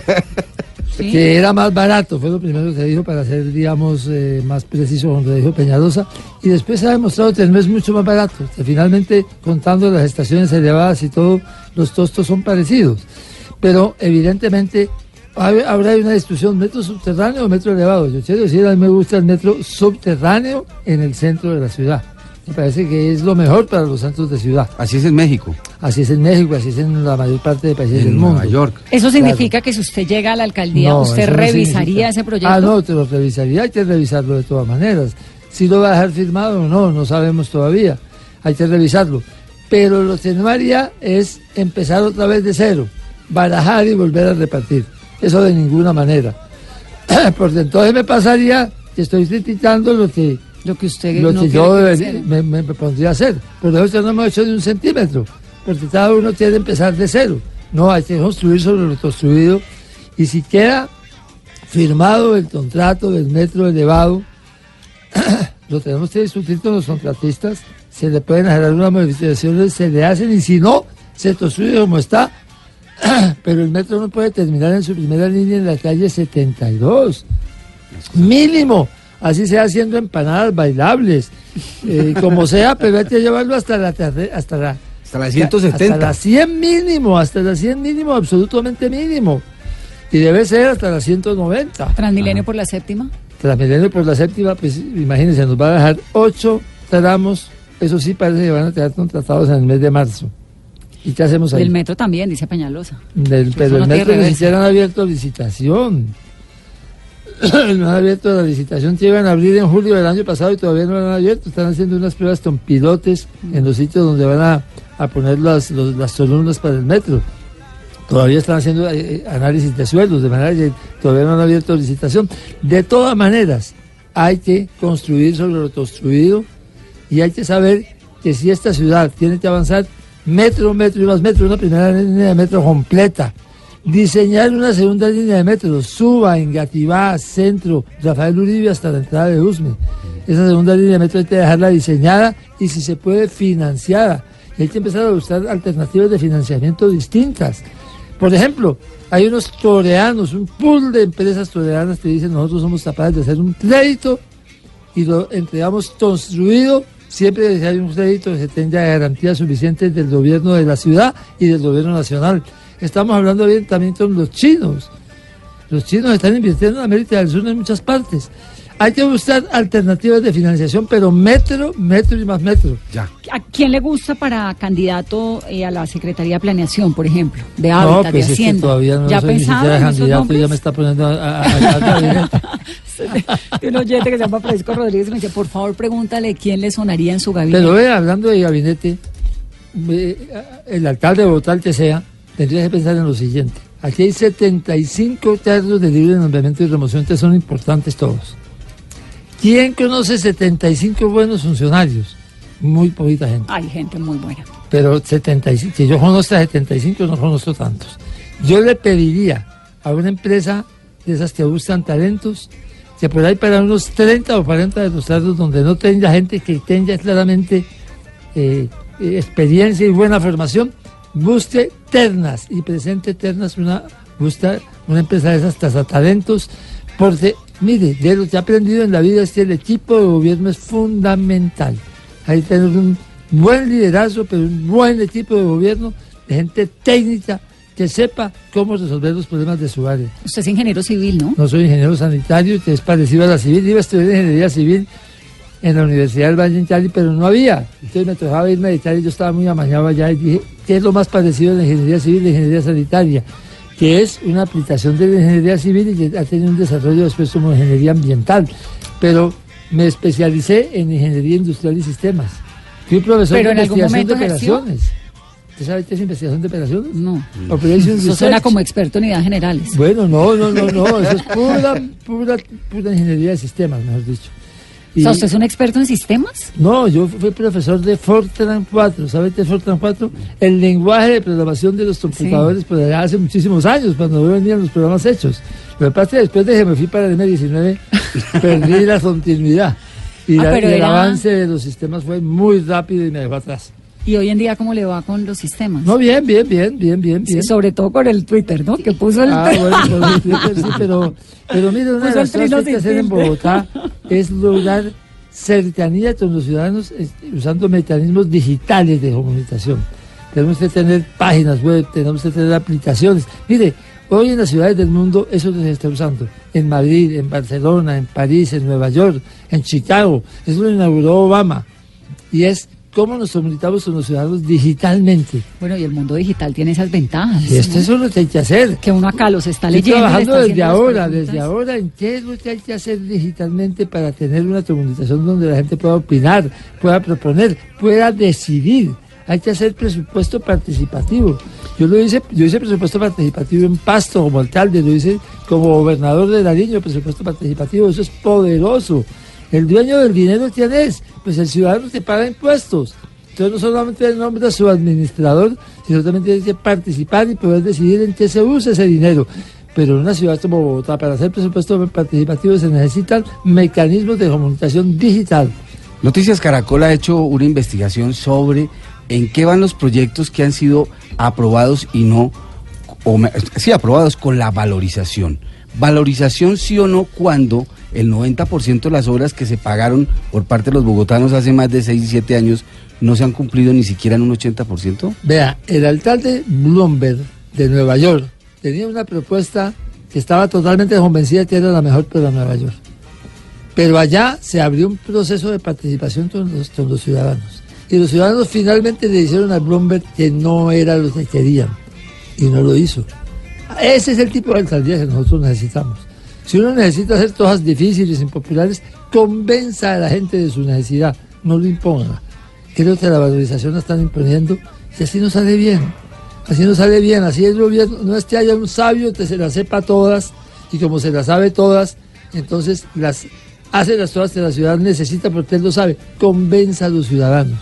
Sí. Que era más barato, fue lo primero que dijo para ser, digamos, eh, más preciso cuando dijo Peñalosa. Y después se ha demostrado que no es mucho más barato, que finalmente, contando las estaciones elevadas y todo, los tostos son parecidos. Pero evidentemente habrá una discusión, metro subterráneo o metro elevado. Yo quiero decir, a mí me gusta el metro subterráneo en el centro de la ciudad. Me parece que es lo mejor para los centros de ciudad. Así es en México. Así es en México, así es en la mayor parte de países del mundo. Nueva York. Eso significa que si usted llega a la alcaldía, No, ¿usted no revisaría ese proyecto? Ah, no, te lo revisaría, hay que revisarlo de todas maneras. Si lo va a dejar firmado o no, no sabemos todavía. Hay que revisarlo. Pero lo que no haría es empezar otra vez de cero, barajar y volver a repartir. Eso de ninguna manera. [CLEARS THROAT] Porque entonces me pasaría que estoy criticando lo que, Lo que usted lo no que yo que me, me- me pondría a hacer. Por eso no hemos hecho ni un centímetro. Porque cada uno tiene que empezar de cero. No, hay que construir sobre lo construido. Y si queda firmado el contrato del metro elevado, [CLEARS THROAT] lo tenemos que discutir con los contratistas. Se le pueden hacer algunas modificaciones, se le hacen y si no, se construye como está. [CLEARS THROAT] Pero el metro no puede terminar en su primera línea en la calle 72. Mínimo. Así sea haciendo empanadas bailables. eh, como sea, pero hay que llevarlo hasta la, hasta la Hasta las 170. hasta las 100 mínimo, hasta las 100 mínimo, absolutamente mínimo. Y debe ser hasta las 190. Transmilenio por la séptima. Transmilenio por la séptima, pues imagínense, nos va a dejar 8 tramos eso sí parece que van a quedar contratados en el mes de marzo. ¿Y qué hacemos ahí? Del metro también, dice Peñalosa. Del, pero no el tiene metro ni siquiera han abierto licitación. [CLEARS THROAT] no han abierto la licitación que iban a abrir en julio del año pasado y todavía no la han abierto. Están haciendo unas pruebas con pilotes en los sitios donde van a, a poner las, los- las columnas para el metro. Todavía están haciendo eh, eh, análisis de sueldos, de manera que todavía no han abierto licitación. De todas maneras, hay que construir sobre lo construido y hay que saber que si esta ciudad tiene que avanzar metro, metro y más metro, una primera línea de metro completa, diseñar una segunda línea de metro, suba, Engativá, centro, Rafael Uribe hasta la entrada de Usme. Esa segunda línea de metro hay que dejarla diseñada y si se puede financiada. Y hay que empezar a buscar alternativas de financiamiento distintas. Por ejemplo, hay unos toreanos, un pool de empresas toreanas que dicen nosotros somos capaces de hacer un crédito y lo entregamos construido siempre hay un crédito que se tenga garantías suficientes del gobierno de la ciudad y del gobierno nacional. Estamos hablando bien también con los chinos. Los chinos están invirtiendo en América del Sur en muchas partes. Hay que buscar alternativas de financiación, pero metro, metro y más metro. Ya. ¿A quién le gusta para candidato eh, a la Secretaría de Planeación, por ejemplo? De No, Hábitat, pues de es que Hacienda. todavía no ¿Ya soy ni siquiera en esos candidato y ya me está poniendo a, a- a-. De [LAUGHS] un oyente que se llama Francisco Rodríguez me dice, por favor, pregúntale quién le sonaría en su gabinete. Pero ve, hablando de gabinete, ve, el alcalde de Bogotá, el que sea, tendría que pensar en lo siguiente. Aquí hay 75 cargos de libre nombramiento y remoción que son importantes todos. ¿Quién conoce 75 buenos funcionarios? Muy poquita gente. Hay gente muy buena. Pero 75, que yo conozco a 75, no conozco tantos. Yo le pediría a una empresa de esas que buscan talentos, que por ahí para unos 30 o 40 de los cargos donde no tenga gente que tenga claramente eh, eh, experiencia y buena formación, busque ternas y presente ternas una, busca una empresa de esas talentos, porque mire, de lo que he aprendido en la vida es que el equipo de gobierno es fundamental. Hay que tener un buen liderazgo, pero un buen equipo de gobierno, de gente técnica que sepa cómo resolver los problemas de su área. Usted es ingeniero civil, ¿no? No soy ingeniero sanitario, que es parecido a la civil. Iba a estudiar ingeniería civil en la Universidad del Valle en Cali, pero no había. Entonces me tocaba irme de Cali, yo estaba muy amañado allá y dije, ¿qué es lo más parecido a la ingeniería civil y la ingeniería sanitaria? Que es una aplicación de la ingeniería civil y que ha tenido un desarrollo después como ingeniería ambiental. Pero me especialicé en ingeniería industrial y sistemas. Fui profesor Pero de investigación de ejerció. operaciones. ¿Usted sabe qué es investigación de operaciones? No. Eso suena como experto en unidades generales. Bueno, no, no, no, no, eso es pura, pura, pura ingeniería de sistemas, mejor dicho. Sea, ¿usted es un experto en sistemas? No, yo fui profesor de Fortran 4, ¿sabes qué es Fortran 4? El lenguaje de programación de los computadores, pues allá hace muchísimos años, cuando venían los programas hechos. Lo que pasa después de que me fui para el M19, [LAUGHS] perdí la continuidad. Y, Ah, la- y el era- avance de los sistemas fue muy rápido y me dejó atrás. ¿Y hoy en día cómo le va con los sistemas? No, bien, bien, bien, bien, bien, Sí, bien. sobre todo con el Twitter, ¿no? Que puso el... Ah, bueno, el [LAUGHS] Twitter sí, pero, pero mire, una de las cosas que hay que hacer en. Bogotá [LAUGHS] es lograr cercanía con los ciudadanos usando mecanismos digitales de comunicación. Tenemos que tener páginas web, tenemos que tener aplicaciones. Mire, hoy en las ciudades del mundo eso se está usando. En Madrid, en Barcelona, en París, en Nueva York, en Chicago. Eso lo inauguró Obama. Y es cómo nos comunicamos con los ciudadanos digitalmente. Bueno, y el mundo digital tiene esas ventajas. Y esto ¿no? es lo que hay que hacer. Que uno acá los está Estoy leyendo. y le trabajando está desde ahora, desde ahora en qué es lo que hay que hacer digitalmente para tener una comunicación donde la gente pueda opinar, pueda proponer, pueda decidir. Hay que hacer presupuesto participativo. Yo lo hice, yo hice presupuesto participativo en Pasto como alcalde, lo hice como gobernador de Nariño, presupuesto participativo, eso es poderoso. El dueño del dinero, ¿quién es? Pues el ciudadano que paga impuestos. Entonces no solamente nombra a su administrador, sino también tiene que participar y poder decidir en qué se usa ese dinero. Pero en una ciudad como Bogotá, para hacer presupuesto participativo se necesitan mecanismos de comunicación digital. Noticias Caracol ha hecho una investigación sobre en qué van los proyectos que han sido aprobados y no, o sí, aprobados con la valorización. Valorización sí o no cuando el 90% de las obras que se pagaron por parte de los bogotanos hace más de 6 y 7 años no se han cumplido ni siquiera en un 80%. Vea, el alcalde Bloomberg de Nueva York tenía una propuesta que estaba totalmente convencida que era la mejor para Nueva York. Pero allá se abrió un proceso de participación con los, con los ciudadanos. Y los ciudadanos finalmente le dijeron a Bloomberg que no era lo que querían. Y no lo hizo. Ese es el tipo de alcaldía que nosotros necesitamos. Si uno necesita hacer cosas difíciles, impopulares, convenza a la gente de su necesidad, no lo imponga. Creo que la valorización la están imponiendo y así no sale bien. Así no sale bien, así es lo bien. No es que haya un sabio que se las sepa todas y como se las sabe todas, entonces las hace las todas que la ciudad necesita porque él lo sabe. Convenza a los ciudadanos,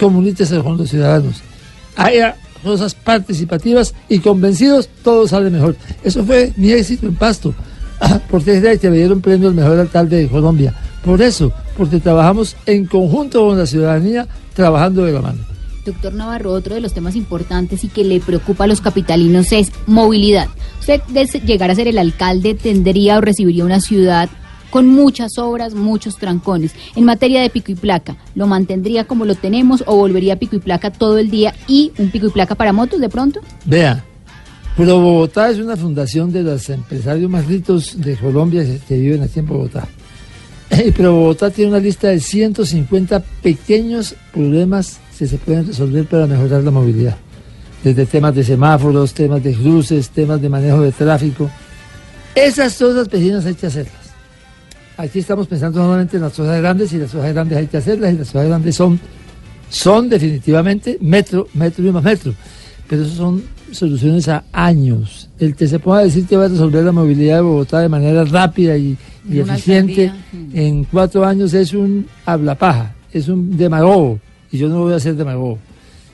comuníquese con los ciudadanos. Haya cosas participativas y convencidos, todo sale mejor. Eso fue mi éxito en Pasto. Porque es que me dieron premio al mejor alcalde de Colombia. Por eso, porque trabajamos en conjunto con la ciudadanía, trabajando de la mano. Doctor Navarro, otro de los temas importantes y que le preocupa a los capitalinos es movilidad. Usted, de llegar a ser el alcalde, tendría o recibiría una ciudad con muchas obras, muchos trancones. En materia de pico y placa, ¿lo mantendría como lo tenemos o volvería pico y placa todo el día y un pico y placa para motos de pronto? Vea, Pro Bogotá es una fundación de los empresarios más ricos de Colombia que viven aquí en Bogotá. [LAUGHS] Y Pro Bogotá tiene una lista de 150 pequeños problemas que se pueden resolver para mejorar la movilidad. Desde temas de semáforos, temas de cruces, temas de manejo de tráfico. Esas cosas pequeñas hay que hacerlas. Aquí estamos pensando normalmente en las cosas grandes y las cosas grandes hay que hacerlas y las cosas grandes son, son definitivamente metro, metro y más metro. Pero eso son soluciones a años. El que se pueda decir que va a resolver la movilidad de Bogotá de manera rápida y, y eficiente en cuatro años es un hablapaja, es un demagogo y yo no voy a ser demagogo.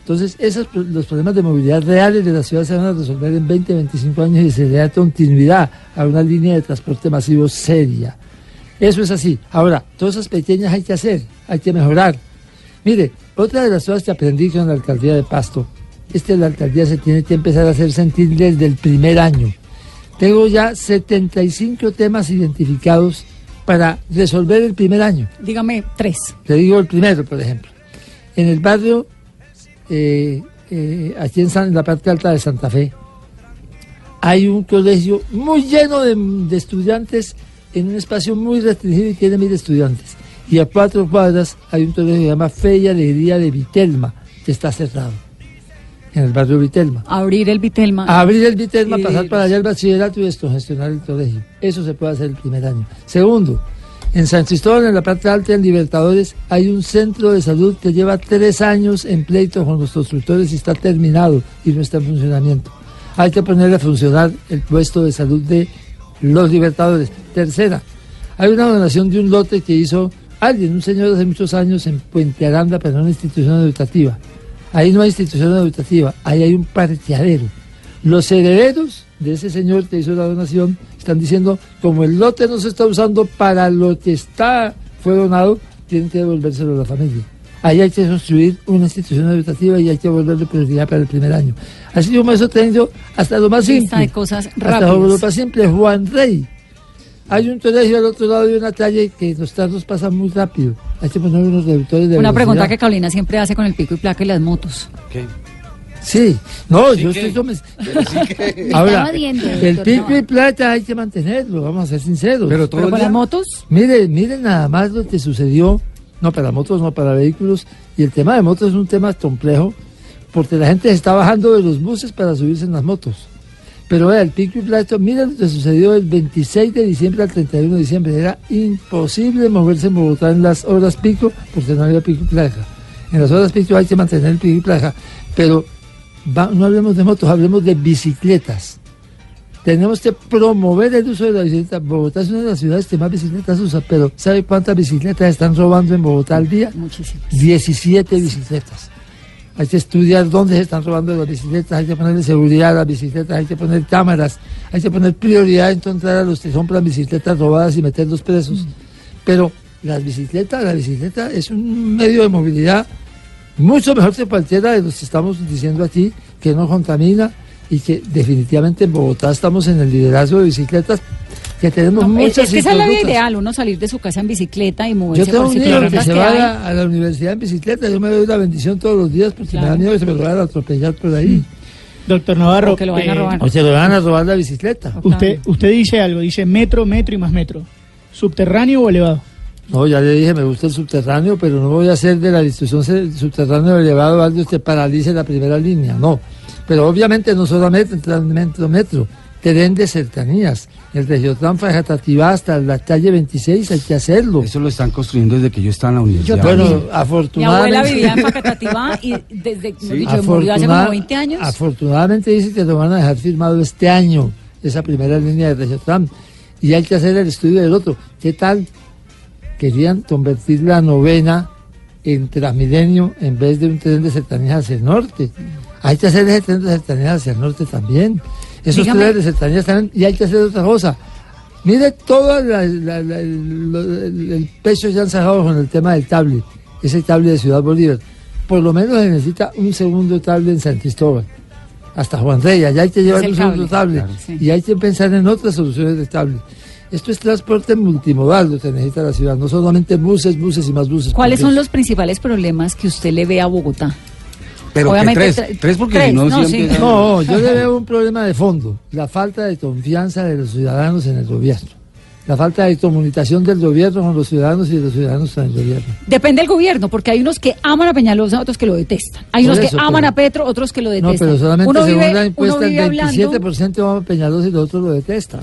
Entonces, esos los problemas de movilidad reales de la ciudad se van a resolver en 20, 25 años y se le da continuidad a una línea de transporte masivo seria. Eso es así. Ahora, todas esas pequeñas hay que hacer, hay que mejorar. Mire, otra de las cosas que aprendí con la alcaldía de Pasto es que la alcaldía se tiene que empezar a hacer sentir desde el primer año. Tengo ya 75 temas identificados para resolver el primer año. Dígame tres. Te digo el primero, por ejemplo. En el barrio, eh, eh, aquí en, San, la parte alta de Santa Fe, hay un colegio muy lleno de, de estudiantes en un espacio muy restringido y tiene mil estudiantes. Y a cuatro cuadras hay un colegio que se llama Fe y Alegría de Vitelma, que está cerrado en el barrio Vitelma. Abrir el Vitelma. Abrir el Vitelma, pasar para allá el bachillerato y gestionar el colegio. Eso se puede hacer el primer año. Segundo, en San Cristóbal, en la parte alta, en Libertadores, hay un centro de salud que lleva tres años en pleito con los constructores y está terminado y no está en funcionamiento. Hay que ponerle a funcionar el puesto de salud de los Libertadores. Tercera, hay una donación de un lote que hizo alguien, un señor hace muchos años en Puente Aranda para una institución educativa. Ahí no hay institución educativa, ahí hay un parqueadero. Los herederos de ese señor que hizo la donación están diciendo, como el lote no se está usando para lo que está fue donado, tienen que devolvérselo a la familia. Ahí hay que construir una institución educativa y hay que volverle prioridad para el primer año. Así como eso tengo hasta lo más simple. de cosas hasta lo más simple, Juan Rey. Hay un colegio al otro lado de una calle que los tardos pasan muy rápido. Hay que poner unos reductores de Una pregunta velocidad. que Carolina siempre hace con el pico y placa y las motos. ¿Qué? Sí, no, Sí yo que- estoy convenc- pero sí que- [LAUGHS] Ahora, viendo, el doctor pico y plata hay que mantenerlo, vamos a ser sinceros. Pero todo Pero las motos, Mire, miren nada más lo que sucedió, no para motos, no para vehículos, y el tema de motos es un tema complejo, porque la gente se está bajando de los buses para subirse en las motos. Pero vea, el pico y plato, miren lo que sucedió el 26 de diciembre al 31 de diciembre, era imposible moverse en Bogotá en las horas pico, porque no había pico y placa. En las horas pico hay que mantener el pico y placa, pero no hablemos de motos, hablemos de bicicletas. Tenemos que promover el uso de la bicicleta. Bogotá es una de las ciudades que más bicicletas usa, pero ¿sabe cuántas bicicletas están robando en Bogotá al día? muchísimas. 17 bicicletas. Hay que estudiar dónde se están robando las bicicletas, hay que ponerle seguridad a las bicicletas, hay que poner cámaras, hay que poner prioridad en encontrar a los que compran bicicletas robadas y meterlos presos. Pero las bicicletas, la bicicleta es un medio de movilidad mucho mejor que cualquiera de los que estamos diciendo aquí, que no contamina y que definitivamente en Bogotá estamos en el liderazgo de bicicletas, que tenemos No, muchas es que esa es la vida ideal, uno salir de su casa en bicicleta y Yo moverse tengo por un niño que se va a la, a la universidad en bicicleta, yo me doy la bendición todos los días porque me da Claro. miedo que se me lo vayan a atropellar por ahí. Doctor Navarro, O que lo vayan a eh, robar. O se lo van a robar la bicicleta. usted, usted dice algo, dice metro, metro y más metro. ¿Subterráneo o elevado? No, ya le dije, me gusta el subterráneo, pero no voy a hacer de la distribución se- subterráneo elevado algo que paralice la primera línea, no. Pero obviamente no solamente metro, metro, tren de cercanías. El Regiotran Fajatativá hasta la calle 26 hay que hacerlo. Eso lo están construyendo desde que yo estaba en la universidad. Bueno, Mi abuela afortunadamente... vivía en Facatativá y desde Sí. dicho, murió hace como 20 años. Afortunadamente dice que lo van a dejar firmado este año, esa primera línea de Regiotram. Y hay que hacer el estudio del otro. ¿Qué tal? Querían convertir la novena en Transmilenio en vez de un tren de cercanías hacia el norte. Hay que hacer ese tren de cercanías hacia el norte también. Esos Dígame. trenes de cercanías también. Y hay que hacer otra cosa. Mire todo la- la- la- el, el- pecho ya han sacado con el tema del tablet, ese tablet de Ciudad Bolívar. Por lo menos se necesita un segundo tablet en San Cristóbal. Hasta Juan Rey, allá hay que llevar un segundo tablet. claro, sí. Y hay que pensar en otras soluciones de tablet. Esto es transporte multimodal lo que necesita la ciudad, no solamente buses, buses y más buses. ¿Cuáles son los principales problemas que usted le ve a Bogotá? Pero que tres, tre- tres porque tres, si no, no, siempre... sí. No, yo le veo un problema de fondo, la falta de confianza de los ciudadanos en el gobierno, la falta de comunicación del gobierno con los ciudadanos y de los ciudadanos con el gobierno. Depende del gobierno, porque hay unos que aman a Peñalosa, otros que lo detestan. Hay Por unos eso, que aman pero- a Petro, otros que lo No, detestan. pero solamente uno según vive, la uno encuesta el hablando, 27% va a Peñalosa y los otros lo detestan.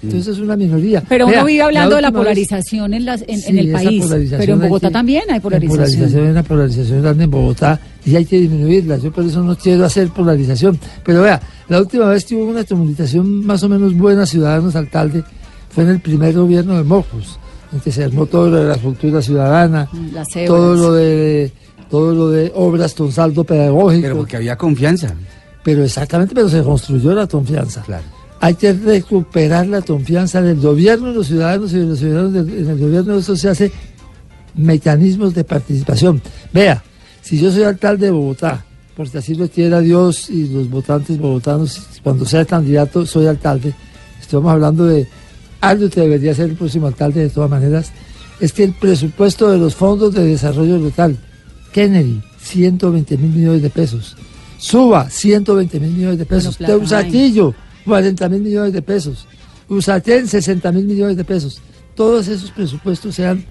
Entonces es una minoría. pero uno vive hablando de la vez- polarización en, las, en, Sí, en el país. Pero en hay Bogotá también hay La polarización. polarización es una polarización grande en Bogotá y hay que disminuirla. Yo por eso no quiero hacer polarización. Pero vea, la última vez que hubo una comunicación más o menos buena, ciudadanos alcalde, fue en el primer gobierno de Mocos, en que se armó todo lo de la cultura ciudadana, Las cebras. todo lo de todo lo de obras con saldo pedagógico. Pero porque había confianza. Pero exactamente, pero se construyó la confianza. Claro. Hay que recuperar la confianza del gobierno en los ciudadanos y de los ciudadanos del- en el gobierno. Eso se hace mecanismos de participación. Vea, si yo soy alcalde de Bogotá, porque así lo quiera Dios y los votantes bogotanos, cuando sea candidato soy alcalde, estamos hablando de algo que debería ser el próximo alcalde de todas maneras, es que el presupuesto de los fondos de desarrollo local, Kennedy, 120 mil millones de pesos, Suba, 120 mil millones de pesos. Teusaquillo, 40 mil millones de pesos, Usaten, 60 mil millones de pesos. Todos esos presupuestos sean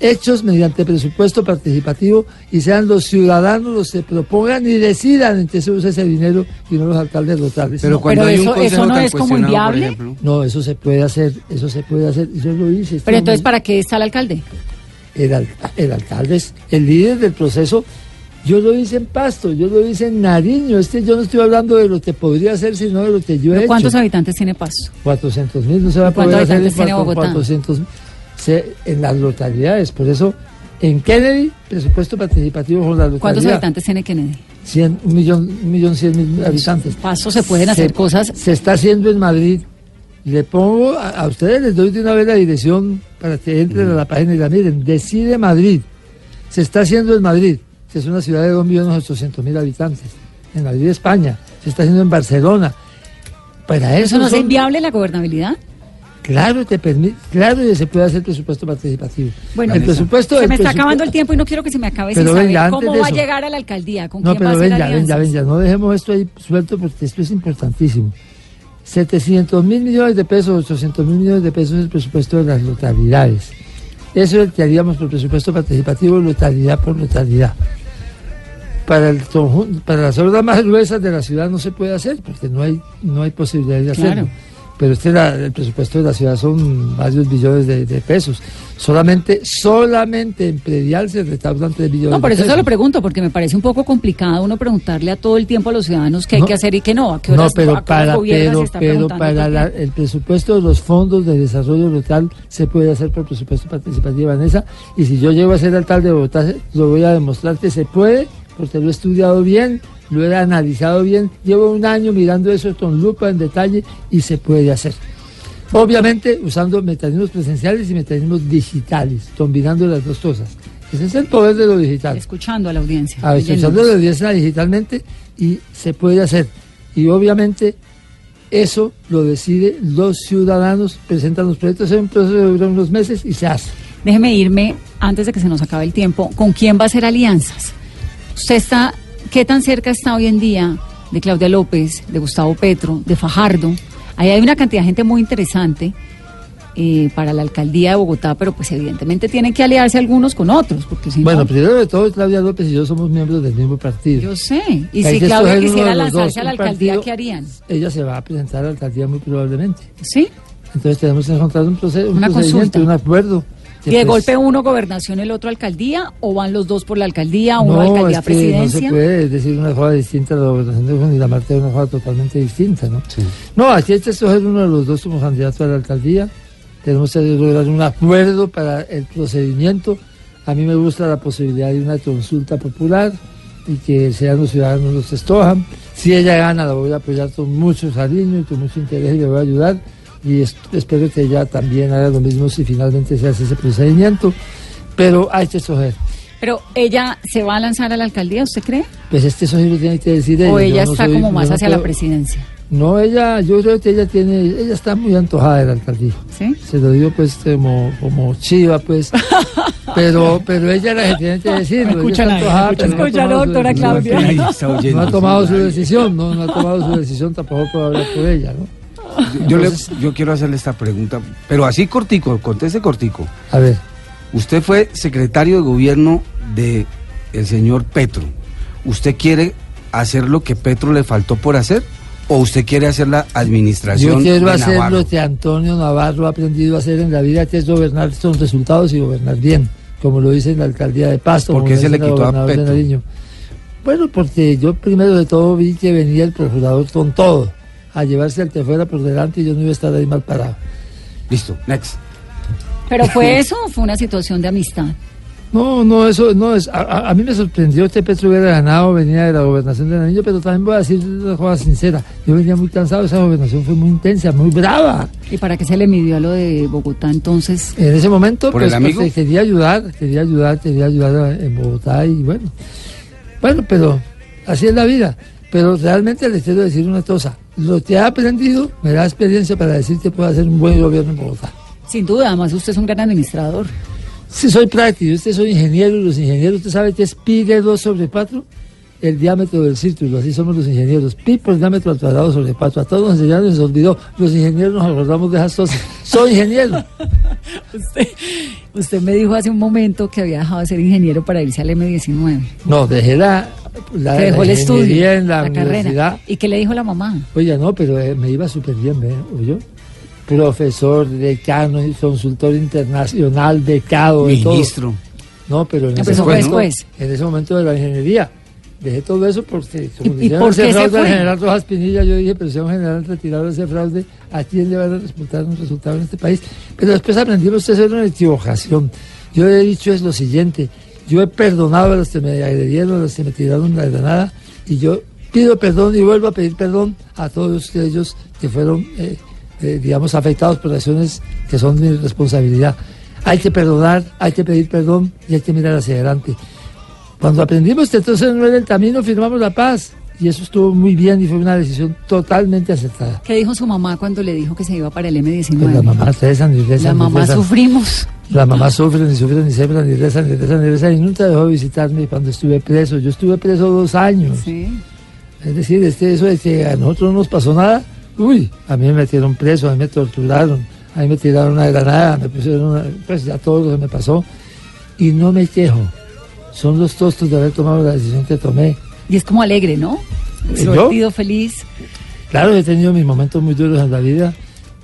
hechos mediante presupuesto participativo y sean los ciudadanos los que propongan y decidan en qué se usa ese dinero y no los alcaldes locales. Pero No. cuando pero hay eso- no es como inviable. No, eso se puede hacer, eso se puede hacer. Yo lo hice. Pero estuvo entonces, muy- ¿para qué está el alcalde? el, al- el alcalde es el líder del proceso. Yo lo hice en Pasto, yo lo hice en Nariño. Este yo no estoy hablando de lo que podría hacer, sino de lo que yo he ¿Cuántos hecho. habitantes tiene Pasto? 400 mil, no se va a ¿Cuántos poder hacer en habitantes tiene cuatro- Bogotá? 400 se- en las localidades. Por eso, en Kennedy, presupuesto participativo con la localidad. ¿Cuántos habitantes tiene Kennedy? 100, un millón, un millón cien mil habitantes. Pasto se pueden hacer cosas. Se está haciendo en Madrid. Le pongo a, a ustedes, les doy de una vez la dirección para que entren a la página y la miren. Decide Madrid. Se está haciendo en Madrid, que es una ciudad de 2.800.000 habitantes. En Madrid, España. Se está haciendo en Barcelona. Para eso, ¿Eso no es son- inviable la gobernabilidad? Claro, te permite, claro se puede hacer presupuesto participativo. Bueno, el presupuesto se me está acabando el tiempo y no quiero que se me acabe Pero sin saber venga, cómo va a llegar a la alcaldía, con No, quién pero va a hacer venga, venga, venga, no dejemos esto ahí suelto porque esto es importantísimo. 700 mil millones de pesos, 800 mil millones de pesos es el presupuesto de las localidades. Eso es el que haríamos por presupuesto participativo, localidad por localidad. Para, el para las obras más gruesas de la ciudad no se puede hacer porque no hay, no hay posibilidad de hacerlo. Claro. Pero este la- el presupuesto de la ciudad son varios billones de, de pesos. Solamente, solamente en predial se recaudan 3 billones No, por de eso se pesos. lo pregunto, porque me parece un poco complicado uno preguntarle a todo el tiempo a los ciudadanos qué hay que hacer y qué no. ¿A qué No, pero a para? Se pero, pero para la- el presupuesto de los fondos de desarrollo local se puede hacer por presupuesto participativo, Vanessa. Y si yo llego a ser alcalde de Bogotá, se- lo voy a demostrar que se puede, porque lo he estudiado bien, lo he analizado bien. Llevo un año mirando eso con lupa en detalle y se puede hacer. Obviamente usando mecanismos presenciales y mecanismos digitales, combinando las dos cosas. Ese es el poder de lo digital. Escuchando a la audiencia. A leyendo. escuchando la audiencia digitalmente y se puede hacer. Y obviamente eso lo decide los ciudadanos, presentan los proyectos, es un proceso dura unos meses y se hace. Déjeme irme, antes de que se nos acabe el tiempo, ¿con quién va a hacer alianzas? Usted está, ¿qué tan cerca está hoy en día de Claudia López, de Gustavo Petro, de Fajardo? Ahí hay una cantidad de gente muy interesante eh, para la alcaldía de Bogotá, pero pues evidentemente tienen que aliarse algunos con otros, porque si Bueno, no... primero de todo, Claudia López y yo somos miembros del mismo partido. Yo sé. Y si Claudia quisiera lanzarse a la alcaldía, partido- ¿qué harían? Ella se va a presentar a la alcaldía muy probablemente. ¿Sí? Entonces tenemos que encontrar un, proceso, un Una procedimiento, consulta. un acuerdo. ¿Y de pues, golpe uno gobernación, el otro alcaldía? ¿O van los dos por la alcaldía, uno no, alcaldía es que no presidencia? se puede decir una cosa distinta a la gobernación de Juan y la Marta es una cosa totalmente distinta, ¿no? No, aquí que escoger uno de los dos como candidato a la alcaldía. Tenemos que lograr un acuerdo para el procedimiento. A mí me gusta la posibilidad de una consulta popular y que sean los ciudadanos los que escojan. Si ella gana, la voy a apoyar con mucho cariño y con mucho interés y le voy a ayudar. Y es- espero que ella también haga lo mismo si finalmente se hace ese procedimiento. Pero hay que escoger. Pero ella se va a lanzar a la alcaldía, ¿usted cree? Pues este sí lo tiene que decir ella. ¿O ella no está soy- como más no hacia la presidencia? No, ella, yo creo que ella tiene, ella está muy antojada de la alcaldía. ¿Sí? Se lo digo pues como, como chiva, pues. [LAUGHS] pero, pero ella la que tiene que decirlo. No antojada, no ha nadie. tomado su Doctora decisión. Claudia. No ha tomado su decisión, no, no ha tomado su decisión, tampoco puedo hablar por ella, ¿no? Yo, le- yo quiero hacerle esta pregunta, pero así cortico, conteste cortico. A ver, Usted fue secretario de gobierno de el señor Petro. ¿Usted quiere hacer lo que Petro le faltó por hacer? ¿O usted quiere hacer la administración yo quiero de hacer Navarro? lo que Antonio Navarro ha aprendido a hacer en la vida, que es gobernar con resultados y gobernar bien, como lo dice en la alcaldía de Pasto. ¿Por qué se le quitó a Petro? Bueno, porque yo primero de todo vi que venía el procurador con todo, a llevarse al que fuera por delante y yo no iba a estar ahí mal parado. Listo, next. ¿Pero fue [LAUGHS] eso o fue una situación de amistad? No, no, eso no es. A, a- a mí me sorprendió que Petro hubiera ganado, venía de la gobernación de Nariño, pero también voy a decir una cosa sincera. Yo venía muy cansado, esa gobernación fue muy intensa, muy brava. ¿Y para qué se le midió a lo de Bogotá entonces? En ese momento, ¿Por pues, el amigo? pues, quería ayudar, quería ayudar, quería ayudar a- en Bogotá y bueno. Bueno, pero así es la vida. Pero realmente les quiero decir una cosa. Lo que he aprendido me da experiencia para decir que puedo hacer un buen gobierno en Bogotá. Sin duda, además usted es un gran administrador. Sí, soy práctico, usted soy ingeniero y los ingenieros, ¿usted sabe qué es pi de 2 sobre 4? El diámetro del círculo, así somos los ingenieros. Pi por diámetro al cuadrado sobre 4. A todos y se nos olvidó. Los ingenieros nos acordamos de esas cosas. Soy ingeniero. [LAUGHS] Usted, usted me dijo hace un momento que había dejado de ser ingeniero para irse al M19. No, dejé la, la, Que dejó la el estudio, en la, carrera. universidad. ¿Y qué le dijo la mamá? Oye, no, pero eh, me iba súper bien, ¿ve? ¿Oyó? Profesor, decano, consultor internacional, becado, de todo. Ministro. No, pero en ese, Empezó fue momento, después. en ese momento de la ingeniería. Dejé todo eso porque, como ¿Y- y dijeron por ese se fraude al general Rojas Pinilla, yo dije, pero si a un general retirado ese fraude, ¿a quién le van a resultar un resultado en este país? Pero después aprendimos eso era una equivocación. Yo he dicho es lo siguiente, yo he perdonado a los que me agredieron, a los que me tiraron la granada, y yo pido perdón y vuelvo a pedir perdón a todos ellos que fueron, eh, eh, digamos, afectados por acciones que son mi responsabilidad. Hay que perdonar, hay que pedir perdón y hay que mirar hacia adelante. Cuando aprendimos que entonces no era el camino, firmamos la paz. Y eso estuvo muy bien y fue una decisión totalmente acertada. ¿Qué dijo su mamá cuando le dijo que se iba para el M19? Pues la mamá rezan y rezan. La y mamá rezan. sufrimos. La mamá sufre, ni sufre, ni sembra, ni rezan, ni rezan, ni rezan. Y nunca dejó de visitarme cuando estuve preso. Yo estuve preso dos años. Sí. Es decir, este, eso de que a nosotros no nos pasó nada. Uy, a mí me metieron preso, a mí me torturaron, a mí me tiraron una granada, me pusieron una, pues ya todo lo que me pasó. Y no me quejo. Son los tostos de haber tomado la decisión que tomé. Y es como alegre, ¿no? ¿Yo? Extrovertido, feliz. Claro, he tenido mis momentos muy duros en la vida,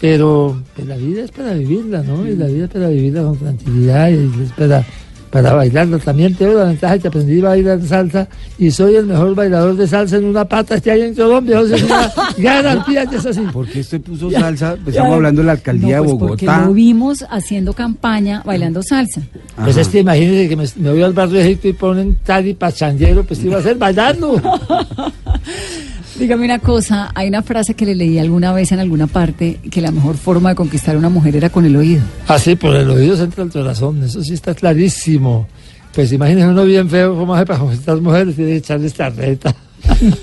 pero pues, la vida es para vivirla, ¿no? Y la vida es para vivirla con tranquilidad y es para, para bailarla. También tengo la ventaja que aprendí a bailar salsa y soy el mejor bailador de salsa en una pata que hay en Colombia. O sea, es una [LAUGHS] garantía que es así. ¿Por qué usted puso salsa? Estamos hablando de la alcaldía No, pues de porque Bogotá. lo vimos haciendo campaña bailando salsa. Pues es que imagínense que me, me voy al barrio de Egipto y ponen tal y pachanguero, pues ¿qué iba a hacer bailando. [LAUGHS] Dígame una cosa, hay una frase que le leí alguna vez en alguna parte que la mejor forma de conquistar a una mujer era con el oído. Así, por el oído se entra el corazón, eso sí está clarísimo. Pues imagínense uno bien feo, ¿cómo hace para conquistar mujeres? Tiene que echarle esta reta.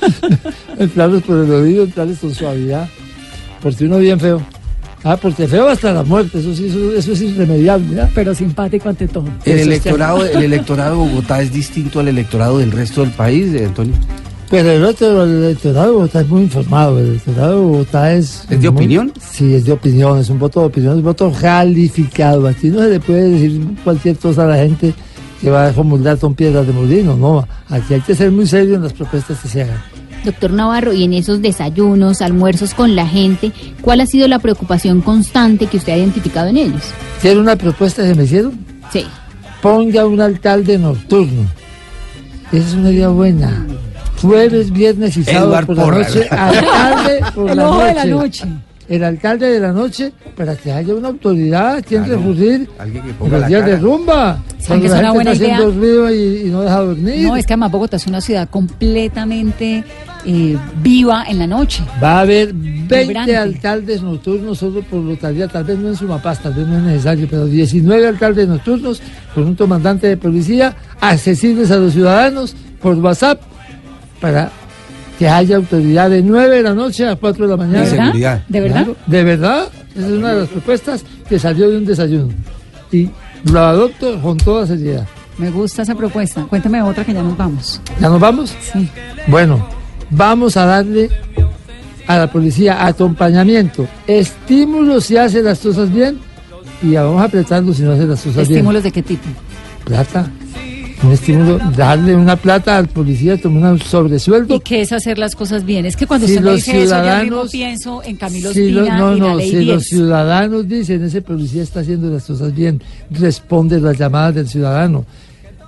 [LAUGHS] entrarles por el oído, entrarles con suavidad. Porque uno bien feo. Ah, porque feo hasta la muerte, eso sí, eso, eso es irremediable. ¿ya? Pero simpático ante todo. El electorado, el electorado de Bogotá es distinto al electorado del resto del país, eh, Antonio. Pero el otro, el electorado de Bogotá es muy informado. El electorado de Bogotá es. ¿Es de muy- opinión? Sí, es de opinión. Es un voto de opinión, es un voto calificado. Aquí no se le puede decir cualquier cosa a la gente que va a formular con piedras de molino. No, aquí hay que ser muy serio en las propuestas que se hagan. Doctor Navarro, y en esos desayunos, almuerzos con la gente, ¿cuál ha sido la preocupación constante que usted ha identificado en ellos? ¿Quiere una propuesta que me hicieron? Sí. Ponga un alcalde nocturno. Esa es una idea buena. Jueves, viernes y sábado Eduard por la Porras. noche. Alcalde [LAUGHS] por El la ojo noche. de la noche. El alcalde de la noche para que haya una autoridad quien Claro. Alguien que ponga los la días de cara. rumba. ¿Saben Cuando que es la una gente buena está idea? haciendo ruido y, y no deja dormir. No, es que además Bogotá es una ciudad completamente eh, viva en la noche. Va a haber 20 Vibrante. alcaldes nocturnos solo por lotería, tal vez no en Sumapaz, tal vez no es necesario, pero 19 alcaldes nocturnos con un comandante de policía accesibles a los ciudadanos por WhatsApp para que haya autoridad de 9 de la noche a 4 de la mañana. Y seguridad. ¿De verdad? Claro, ¿De verdad? Esa es una de las propuestas que salió de un desayuno. Y lo adopto con toda seriedad. Me gusta esa propuesta. Cuéntame otra que ya nos vamos. ¿Ya nos vamos? Sí. Bueno, vamos a darle a la policía acompañamiento, estímulos si hace las cosas bien y vamos a apretarlo si no hace las cosas ¿Estímulos de qué tipo? bien. Plata. Un estímulo, darle una plata al policía, tomar un sobresueldo. ¿Y qué es hacer las cosas bien? Es que cuando Si usted me los dice eso, yo mismo ciudadanos- pienso en Camilo Si lo- Espina no, y la no, ley si 10. los ciudadanos dicen ese policía está haciendo las cosas bien, responde las llamadas del ciudadano,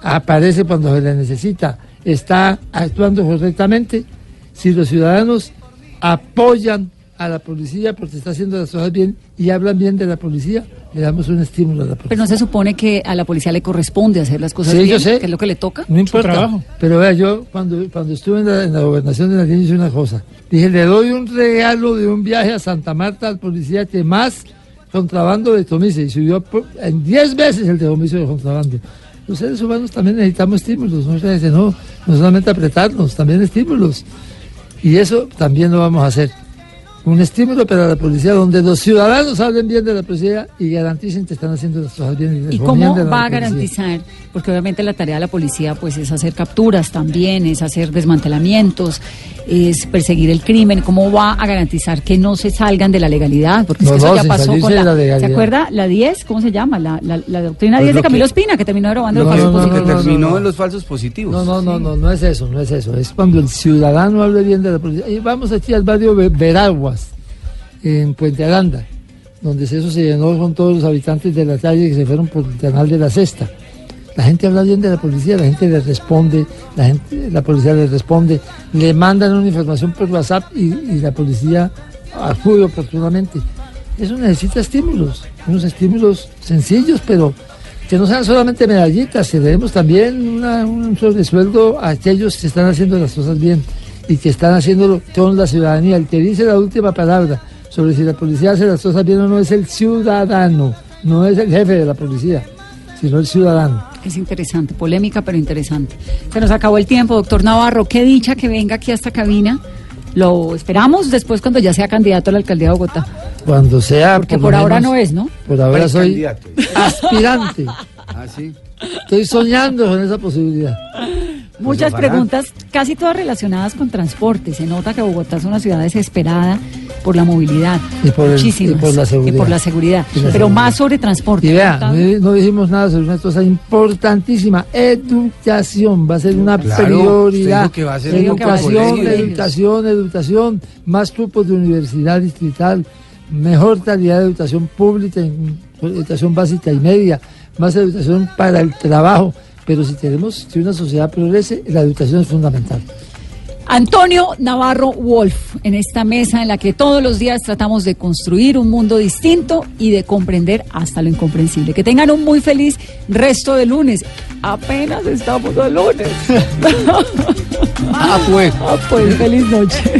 aparece cuando se le necesita, está actuando correctamente, si los ciudadanos apoyan a la policía porque está haciendo las cosas bien y hablan bien de la policía, le damos un estímulo a la policía. Pero no se supone que a la policía le corresponde hacer las cosas Sí, bien, yo sé. que es lo que le toca. No importa. trabajo. Pero vea, yo cuando, cuando estuve en la, en la gobernación de Nariño hice una cosa. Dije, le doy un regalo de un viaje a Santa Marta al policía que más contrabando decomise. Y subió por- en 10 veces el decomiso de contrabando. Los seres humanos también necesitamos estímulos. No, no, no solamente apretarnos, también estímulos. Y eso también lo vamos a hacer. Un estímulo para la policía donde los ciudadanos hablen bien de la policía y garanticen que están haciendo las cosas bien. ¿Y cómo va a garantizar? Porque obviamente la tarea de la policía pues es hacer capturas también, es hacer desmantelamientos, es perseguir el crimen. ¿Cómo va a garantizar que no se salgan de la legalidad? Porque es No, que eso no, ya sin pasó con de la, la legalidad. ¿Se acuerda? La 10, ¿cómo se llama? La, la, la doctrina Pues 10 de lo Camilo que- Espina, que terminó robando No, los falsos no, no, Lo que positivos. no, terminó en los falsos positivos. No, no, no, no, no es eso, no es eso. Es cuando el ciudadano hable bien de la policía. Y vamos aquí al barrio Ve- Veraguas, en Puente Aranda, donde eso se llenó con todos los habitantes de la calle que se fueron por el canal de la Cesta. La gente habla bien de la policía, la gente le responde, la, policía le responde, le mandan una información por WhatsApp y, la policía acude oportunamente. Eso necesita estímulos, unos estímulos sencillos, pero que no sean solamente medallitas, que demos también una- un sobresueldo a aquellos que están haciendo las cosas bien y que están haciéndolo con la ciudadanía. El que dice la última palabra sobre si la policía hace las cosas bien o no es el ciudadano, no es el jefe de la policía, sino el ciudadano. Es interesante, polémica, pero interesante. Se nos acabó el tiempo, doctor Navarro. Qué dicha que venga aquí a esta cabina. Lo esperamos después cuando ya sea candidato a la alcaldía de Bogotá. Cuando sea. Porque lo por ahora menos- no es, ¿no? Por ahora soy Precandidato. aspirante. Ah, sí. Estoy soñando con esa posibilidad. Muchas ojalá. preguntas, casi todas relacionadas con transporte. Se nota que Bogotá es una ciudad desesperada por la movilidad. Y por el- Muchísimas. y por la seguridad. Y por la seguridad. Y la Pero seguridad. más sobre transporte. Y vea, no, no dijimos nada sobre una cosa importantísima. Educación va a ser una Claro, prioridad. usted dijo que va a ser un educación, educación, educación, más cupos de universidad distrital, mejor calidad de educación pública, educación básica y media, más educación para el trabajo. Pero si queremos que una sociedad progrese, la educación es fundamental. Antonio Navarro Wolf, en esta mesa en la que todos los días tratamos de construir un mundo distinto y de comprender hasta lo incomprensible. Que tengan un muy feliz resto de lunes. Apenas estamos a lunes. [LAUGHS] Ah, pues. Ah, pues feliz noche.